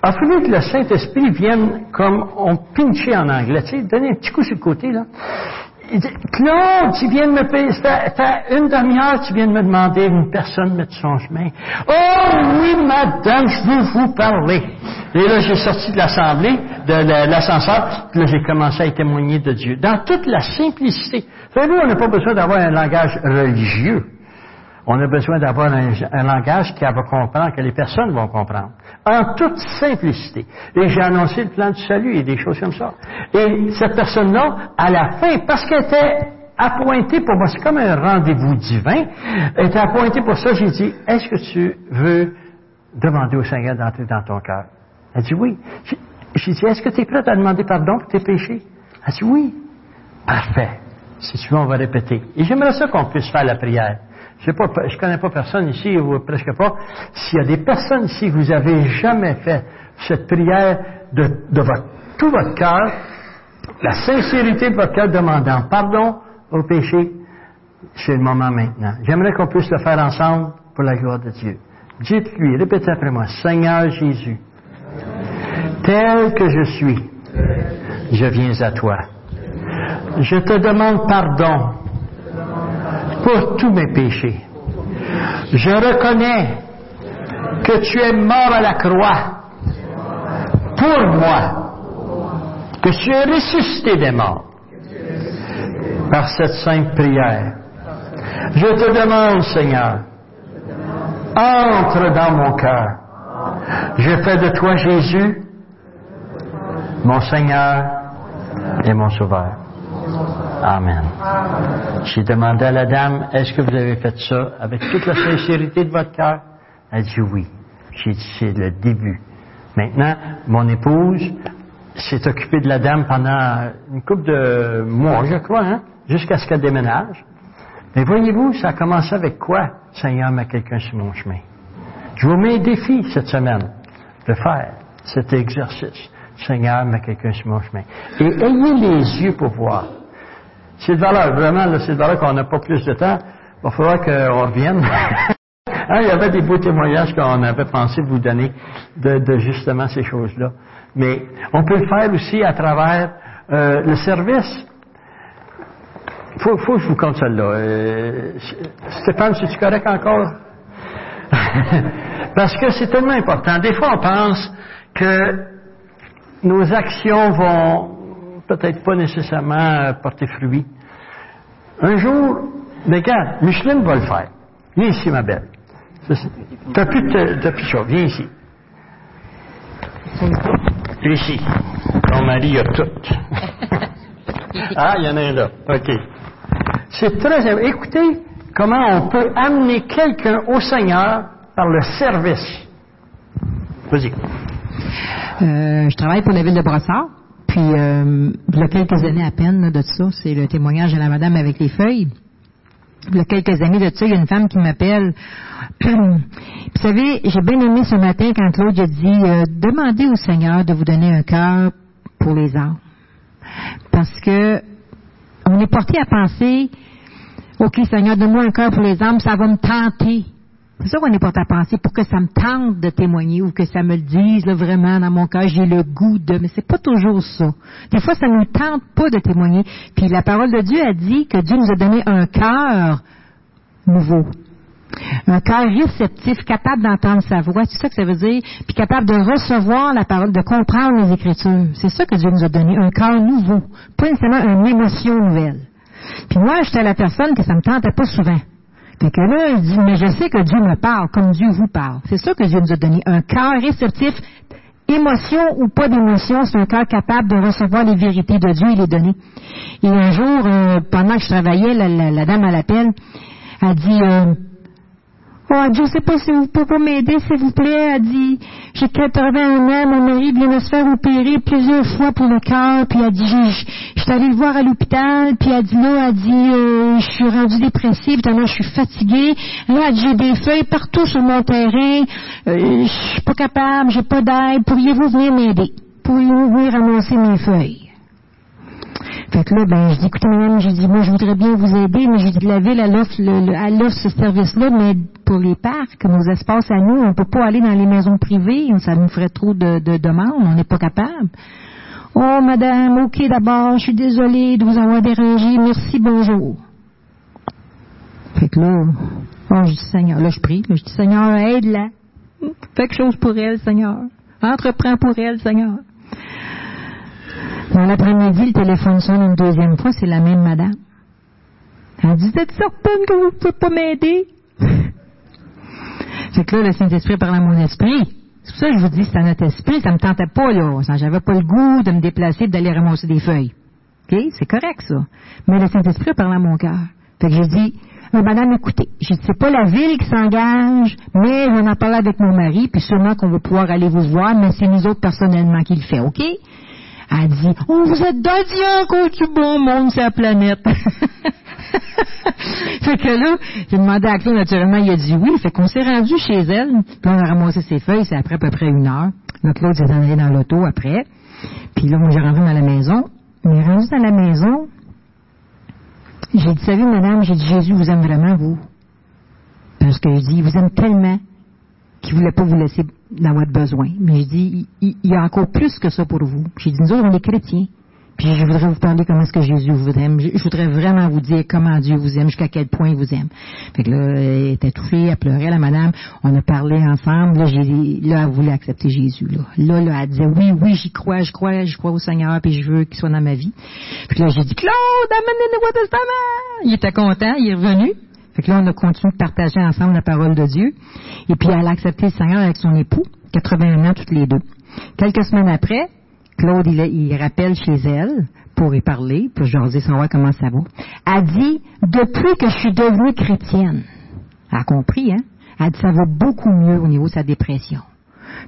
[SPEAKER 1] Il que le Saint-Esprit vienne comme on pinchait en anglais, tu sais, donner un petit coup sur le côté, là. Il dit, Claude, tu viens de me payer, ça une demi-heure, tu viens de me demander une personne mettre son chemin. Oh oui, madame, je veux vous parler. Et là, j'ai sorti de l'assemblée, de l'ascenseur, puis là, j'ai commencé à témoigner de Dieu. Dans toute la simplicité. Vous savez, on n'a pas besoin d'avoir un langage religieux. On a besoin d'avoir un, langage qui va comprendre, que les personnes vont comprendre. En toute simplicité. Et j'ai annoncé le plan du salut et des choses comme ça. Et cette personne-là, à la fin, parce qu'elle était appointée pour moi, c'est comme un rendez-vous divin, elle était appointée pour ça, j'ai dit, est-ce que tu veux demander au Seigneur d'entrer dans ton cœur? Elle dit oui. J'ai dit, est-ce que tu es prête à demander pardon pour tes péchés? Elle dit oui. Parfait. Si tu veux, on va répéter. Et j'aimerais ça qu'on puisse faire la prière. Je ne connais pas personne ici, ou presque pas. S'il y a des personnes ici, vous avez jamais fait cette prière de, votre, tout votre cœur, la sincérité de votre cœur demandant pardon au péché, c'est le moment maintenant. J'aimerais qu'on puisse le faire ensemble pour la gloire de Dieu. Dites-lui, répétez après moi, Seigneur Jésus, tel que je suis, je viens à toi. Je te demande pardon pour tous mes péchés. Je reconnais que tu es mort à la croix pour moi, que tu es ressuscité des morts par cette sainte prière. Je te demande, Seigneur, entre dans mon cœur. Je fais de toi, Jésus, mon Seigneur et mon Sauveur. Amen. J'ai demandé à la dame, est-ce que vous avez fait ça avec toute la sincérité de votre cœur? Elle dit oui. J'ai dit, c'est le début. Maintenant, mon épouse s'est occupée de la dame pendant une couple de mois, je crois, hein? jusqu'à ce qu'elle déménage. Mais voyez-vous, ça a commencé avec quoi? Seigneur, met quelqu'un sur mon chemin? Je vous mets un défi cette semaine de faire cet exercice. Seigneur, met quelqu'un sur mon chemin. Et ayez les yeux pour voir. C'est de valeur, vraiment, c'est de valeur qu'on n'a pas plus de temps. Il va falloir qu'on revienne. Hein, il y avait des beaux témoignages qu'on avait pensé vous donner de, justement ces choses-là. Mais on peut le faire aussi à travers euh, le service. Il faut, faut, que je vous compte celle-là. Euh, Stéphane, c'est-tu correct encore? Parce que c'est tellement important. Des fois, on pense que nos actions vont peut-être pas nécessairement porter fruit. Un jour, mais regarde, Micheline va le faire. Viens ici, ma belle. T'as plus de, plus chaud. Viens ici. Ici. Ton mari a tout. ah, il y en a un là. OK. C'est très... Écoutez comment on peut amener quelqu'un au Seigneur par le service. Vas-y.
[SPEAKER 3] Euh, je travaille pour la ville de Brossard. Puis, euh, il y a quelques années à peine de ça, c'est le témoignage de la madame avec les feuilles. Il y a quelques années de ça, il y a une femme qui m'appelle. Vous savez, j'ai bien aimé ce matin quand Claude a dit euh, demandez au Seigneur de vous donner un cœur pour les âmes. Parce que on est porté à penser OK, Seigneur, donne-moi un cœur pour les âmes, ça va me tenter. C'est ça qu'on est porté à penser pour que ça me tente de témoigner ou que ça me le dise là, vraiment dans mon cœur, j'ai le goût de. Mais c'est pas toujours ça. Des fois, ça ne nous tente pas de témoigner. Puis la parole de Dieu a dit que Dieu nous a donné un cœur nouveau. Un cœur réceptif, capable d'entendre sa voix, c'est ça que ça veut dire, puis capable de recevoir la parole, de comprendre les Écritures. C'est ça que Dieu nous a donné, un cœur nouveau, pas nécessairement une émotion nouvelle. Puis moi, j'étais la personne que ça me tentait pas souvent. Fait que là, il dit, mais je sais que Dieu me parle comme Dieu vous parle. C'est ça que Dieu nous a donné. Un cœur réceptif, émotion ou pas d'émotion, c'est un cœur capable de recevoir les vérités de Dieu et les donner. Et un jour, euh, pendant que je travaillais, la, dame à l'appel a dit, euh, Oh, je ne sais pas si vous pouvez m'aider, s'il vous plaît. Elle dit, j'ai 81 ans, mon mari vient de se faire opérer plusieurs fois pour le cœur, puis elle dit, je suis allée le voir à l'hôpital, puis elle dit là, elle dit, euh, je suis rendue dépressive, tellement je suis fatiguée. Là, j'ai des feuilles partout sur mon terrain, euh, je suis pas capable, j'ai pas d'aide. Pourriez-vous venir m'aider? Pourriez-vous venir annoncer mes feuilles? Fait que là, ben, je dis, écoutez, j'ai dit, moi, je voudrais bien vous aider, mais j'ai dit, la ville, elle offre, le, ce service-là, mais pour les parcs, nos espaces à nous, on peut pas aller dans les maisons privées, ça nous ferait trop de, demandes, on n'est pas capable. Oh, madame, ok, d'abord, je suis désolée de vous avoir dérangé, merci, bonjour. Fait que là, oh, je dis, Seigneur, là, je prie, je dis, Seigneur, aide-la. Fais quelque chose pour elle, Seigneur. Entreprends pour elle, Seigneur. Dans l'après-midi, le téléphone sonne une deuxième fois, c'est la même madame. Elle dit, êtes certaine que vous ne pouvez pas m'aider? c'est que là, le Saint-Esprit parle à mon esprit. C'est pour ça que je vous dis, c'est à notre esprit, ça me tentait pas, là. J'avais pas le goût de me déplacer et d'aller ramasser des feuilles. OK? C'est correct, ça. Mais le Saint-Esprit parle à mon cœur. Fait que j'ai dit, euh, madame, écoutez, je c'est pas la ville qui s'engage, mais on en parle avec mon mari, puis sûrement qu'on va pouvoir aller vous voir, mais c'est nous autres personnellement qui le fait, OK? Elle dit, oh, vous êtes d'Adieu, quoi du bon monde, c'est la planète. fait que là, j'ai demandé à Claude, naturellement, il a dit oui. Fait qu'on s'est rendu chez elle, puis on a ramassé ses feuilles, c'est après à peu près une heure. Donc Claude s'est allé dans l'auto après. Puis là, moi, j'ai rentré dans la maison. Mais rendu dans la maison, j'ai dit, savez, madame, j'ai dit, Jésus vous aime vraiment, vous. Parce que je dis, il vous aime tellement qu'il voulait pas vous laisser dans votre besoin. Mais je dis, il, y a encore plus que ça pour vous. J'ai dit, nous autres, on est chrétiens. Puis je voudrais vous parler comment est-ce que Jésus vous aime. Je, voudrais vraiment vous dire comment Dieu vous aime, jusqu'à quel point il vous aime. Fait que là, elle était touchée, elle pleurait, la madame. On a parlé ensemble. Là, j'ai, là elle voulait accepter Jésus. Là. là, là, elle disait, oui, oui, j'y crois, je crois, je crois au Seigneur, puis je veux qu'il soit dans ma vie. Puis là, j'ai dit, Claude, amène le Nouveau Testament! Il était content, il est revenu. Fait que là, on a continué de partager ensemble la parole de Dieu. Et puis, elle a accepté le Seigneur avec son époux, 81 ans toutes les deux. Quelques semaines après, Claude, il, rappelle chez elle pour y parler, pour je leur dis savoir comment ça va. Elle dit, depuis que je suis devenue chrétienne, elle a compris, hein? Elle dit, ça va beaucoup mieux au niveau de sa dépression.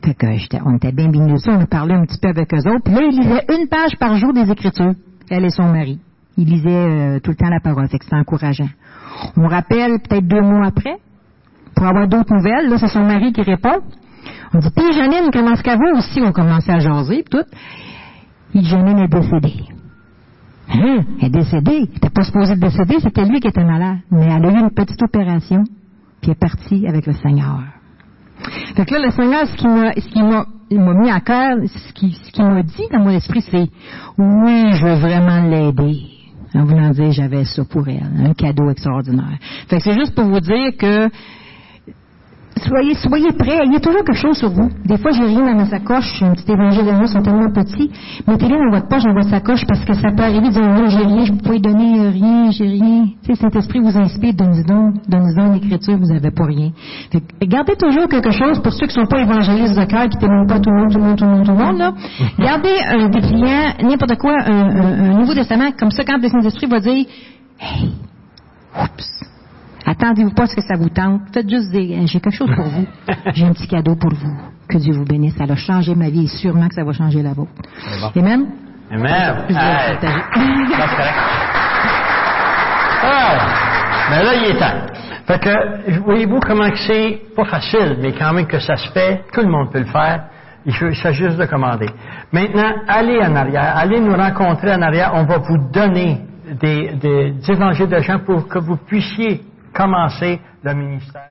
[SPEAKER 3] Fait que on était bien bien on a parlé un petit peu avec eux autres. Puis là, il lisait une page par jour des Écritures, elle et son mari. Il lisait euh, tout le temps la parole, fait que c'était encourageant. On rappelle peut-être deux mois après, pour avoir d'autres nouvelles. Là, c'est son mari qui répond. On dit, puis Janine, comment est-ce qu'elle va? Aussi? On commençait à jaser, tout. Et Janine est décédée. Hein? Elle est décédée. Elle n'était pas supposée décéder, c'était lui qui était malade. Mais elle a eu une petite opération, puis elle est partie avec le Seigneur. Fait que là, le Seigneur, ce qui m'a, ce qui m'a, m'a mis à cœur, ce qui, ce qui m'a dit dans mon esprit, c'est, oui, je veux vraiment l'aider. En voulant dire, j'avais ça pour elle, un cadeau extraordinaire. Fait que c'est juste pour vous dire que soyez, soyez prêts. Il y a toujours quelque chose sur vous. Des fois, j'ai rien dans ma sacoche. Un petit évangile de sont tellement petits. Mettez-les dans votre poche, dans votre sacoche, parce que ça peut arriver de dire, non, j'ai rien, je ne peux pas donner euh, rien, j'ai rien. Tu sais, Saint-Esprit vous inspire, donnez donc, donnez donc l'écriture, vous n'avez pas rien. Fait que, gardez toujours quelque chose pour ceux qui ne sont pas évangélistes de cœur, qui ne témoignent pas tout le monde, tout le monde, tout le monde, tout le monde, là. Gardez un dépliant, n'importe quoi, un, un, un Nouveau Testament, comme ça, quand le Saint-Esprit va dire, hey, oups, Attendez-vous pas à ce que ça vous tente. Faites juste dire, j'ai quelque chose pour vous. J'ai un petit cadeau pour vous. Que Dieu vous bénisse. Ça a changé ma vie et sûrement que ça va changer la vôtre.
[SPEAKER 1] Bon.
[SPEAKER 3] Amen?
[SPEAKER 1] Amen. Correct. Ah, mais là, il est temps. Fait que, voyez-vous comment que c'est pas facile, mais quand même que ça se fait, tout le monde peut le faire. Il s'agit juste de commander. Maintenant, allez en arrière, allez nous rencontrer en arrière. On va vous donner des, des, des évangiles de gens pour que vous puissiez commencer le ministère.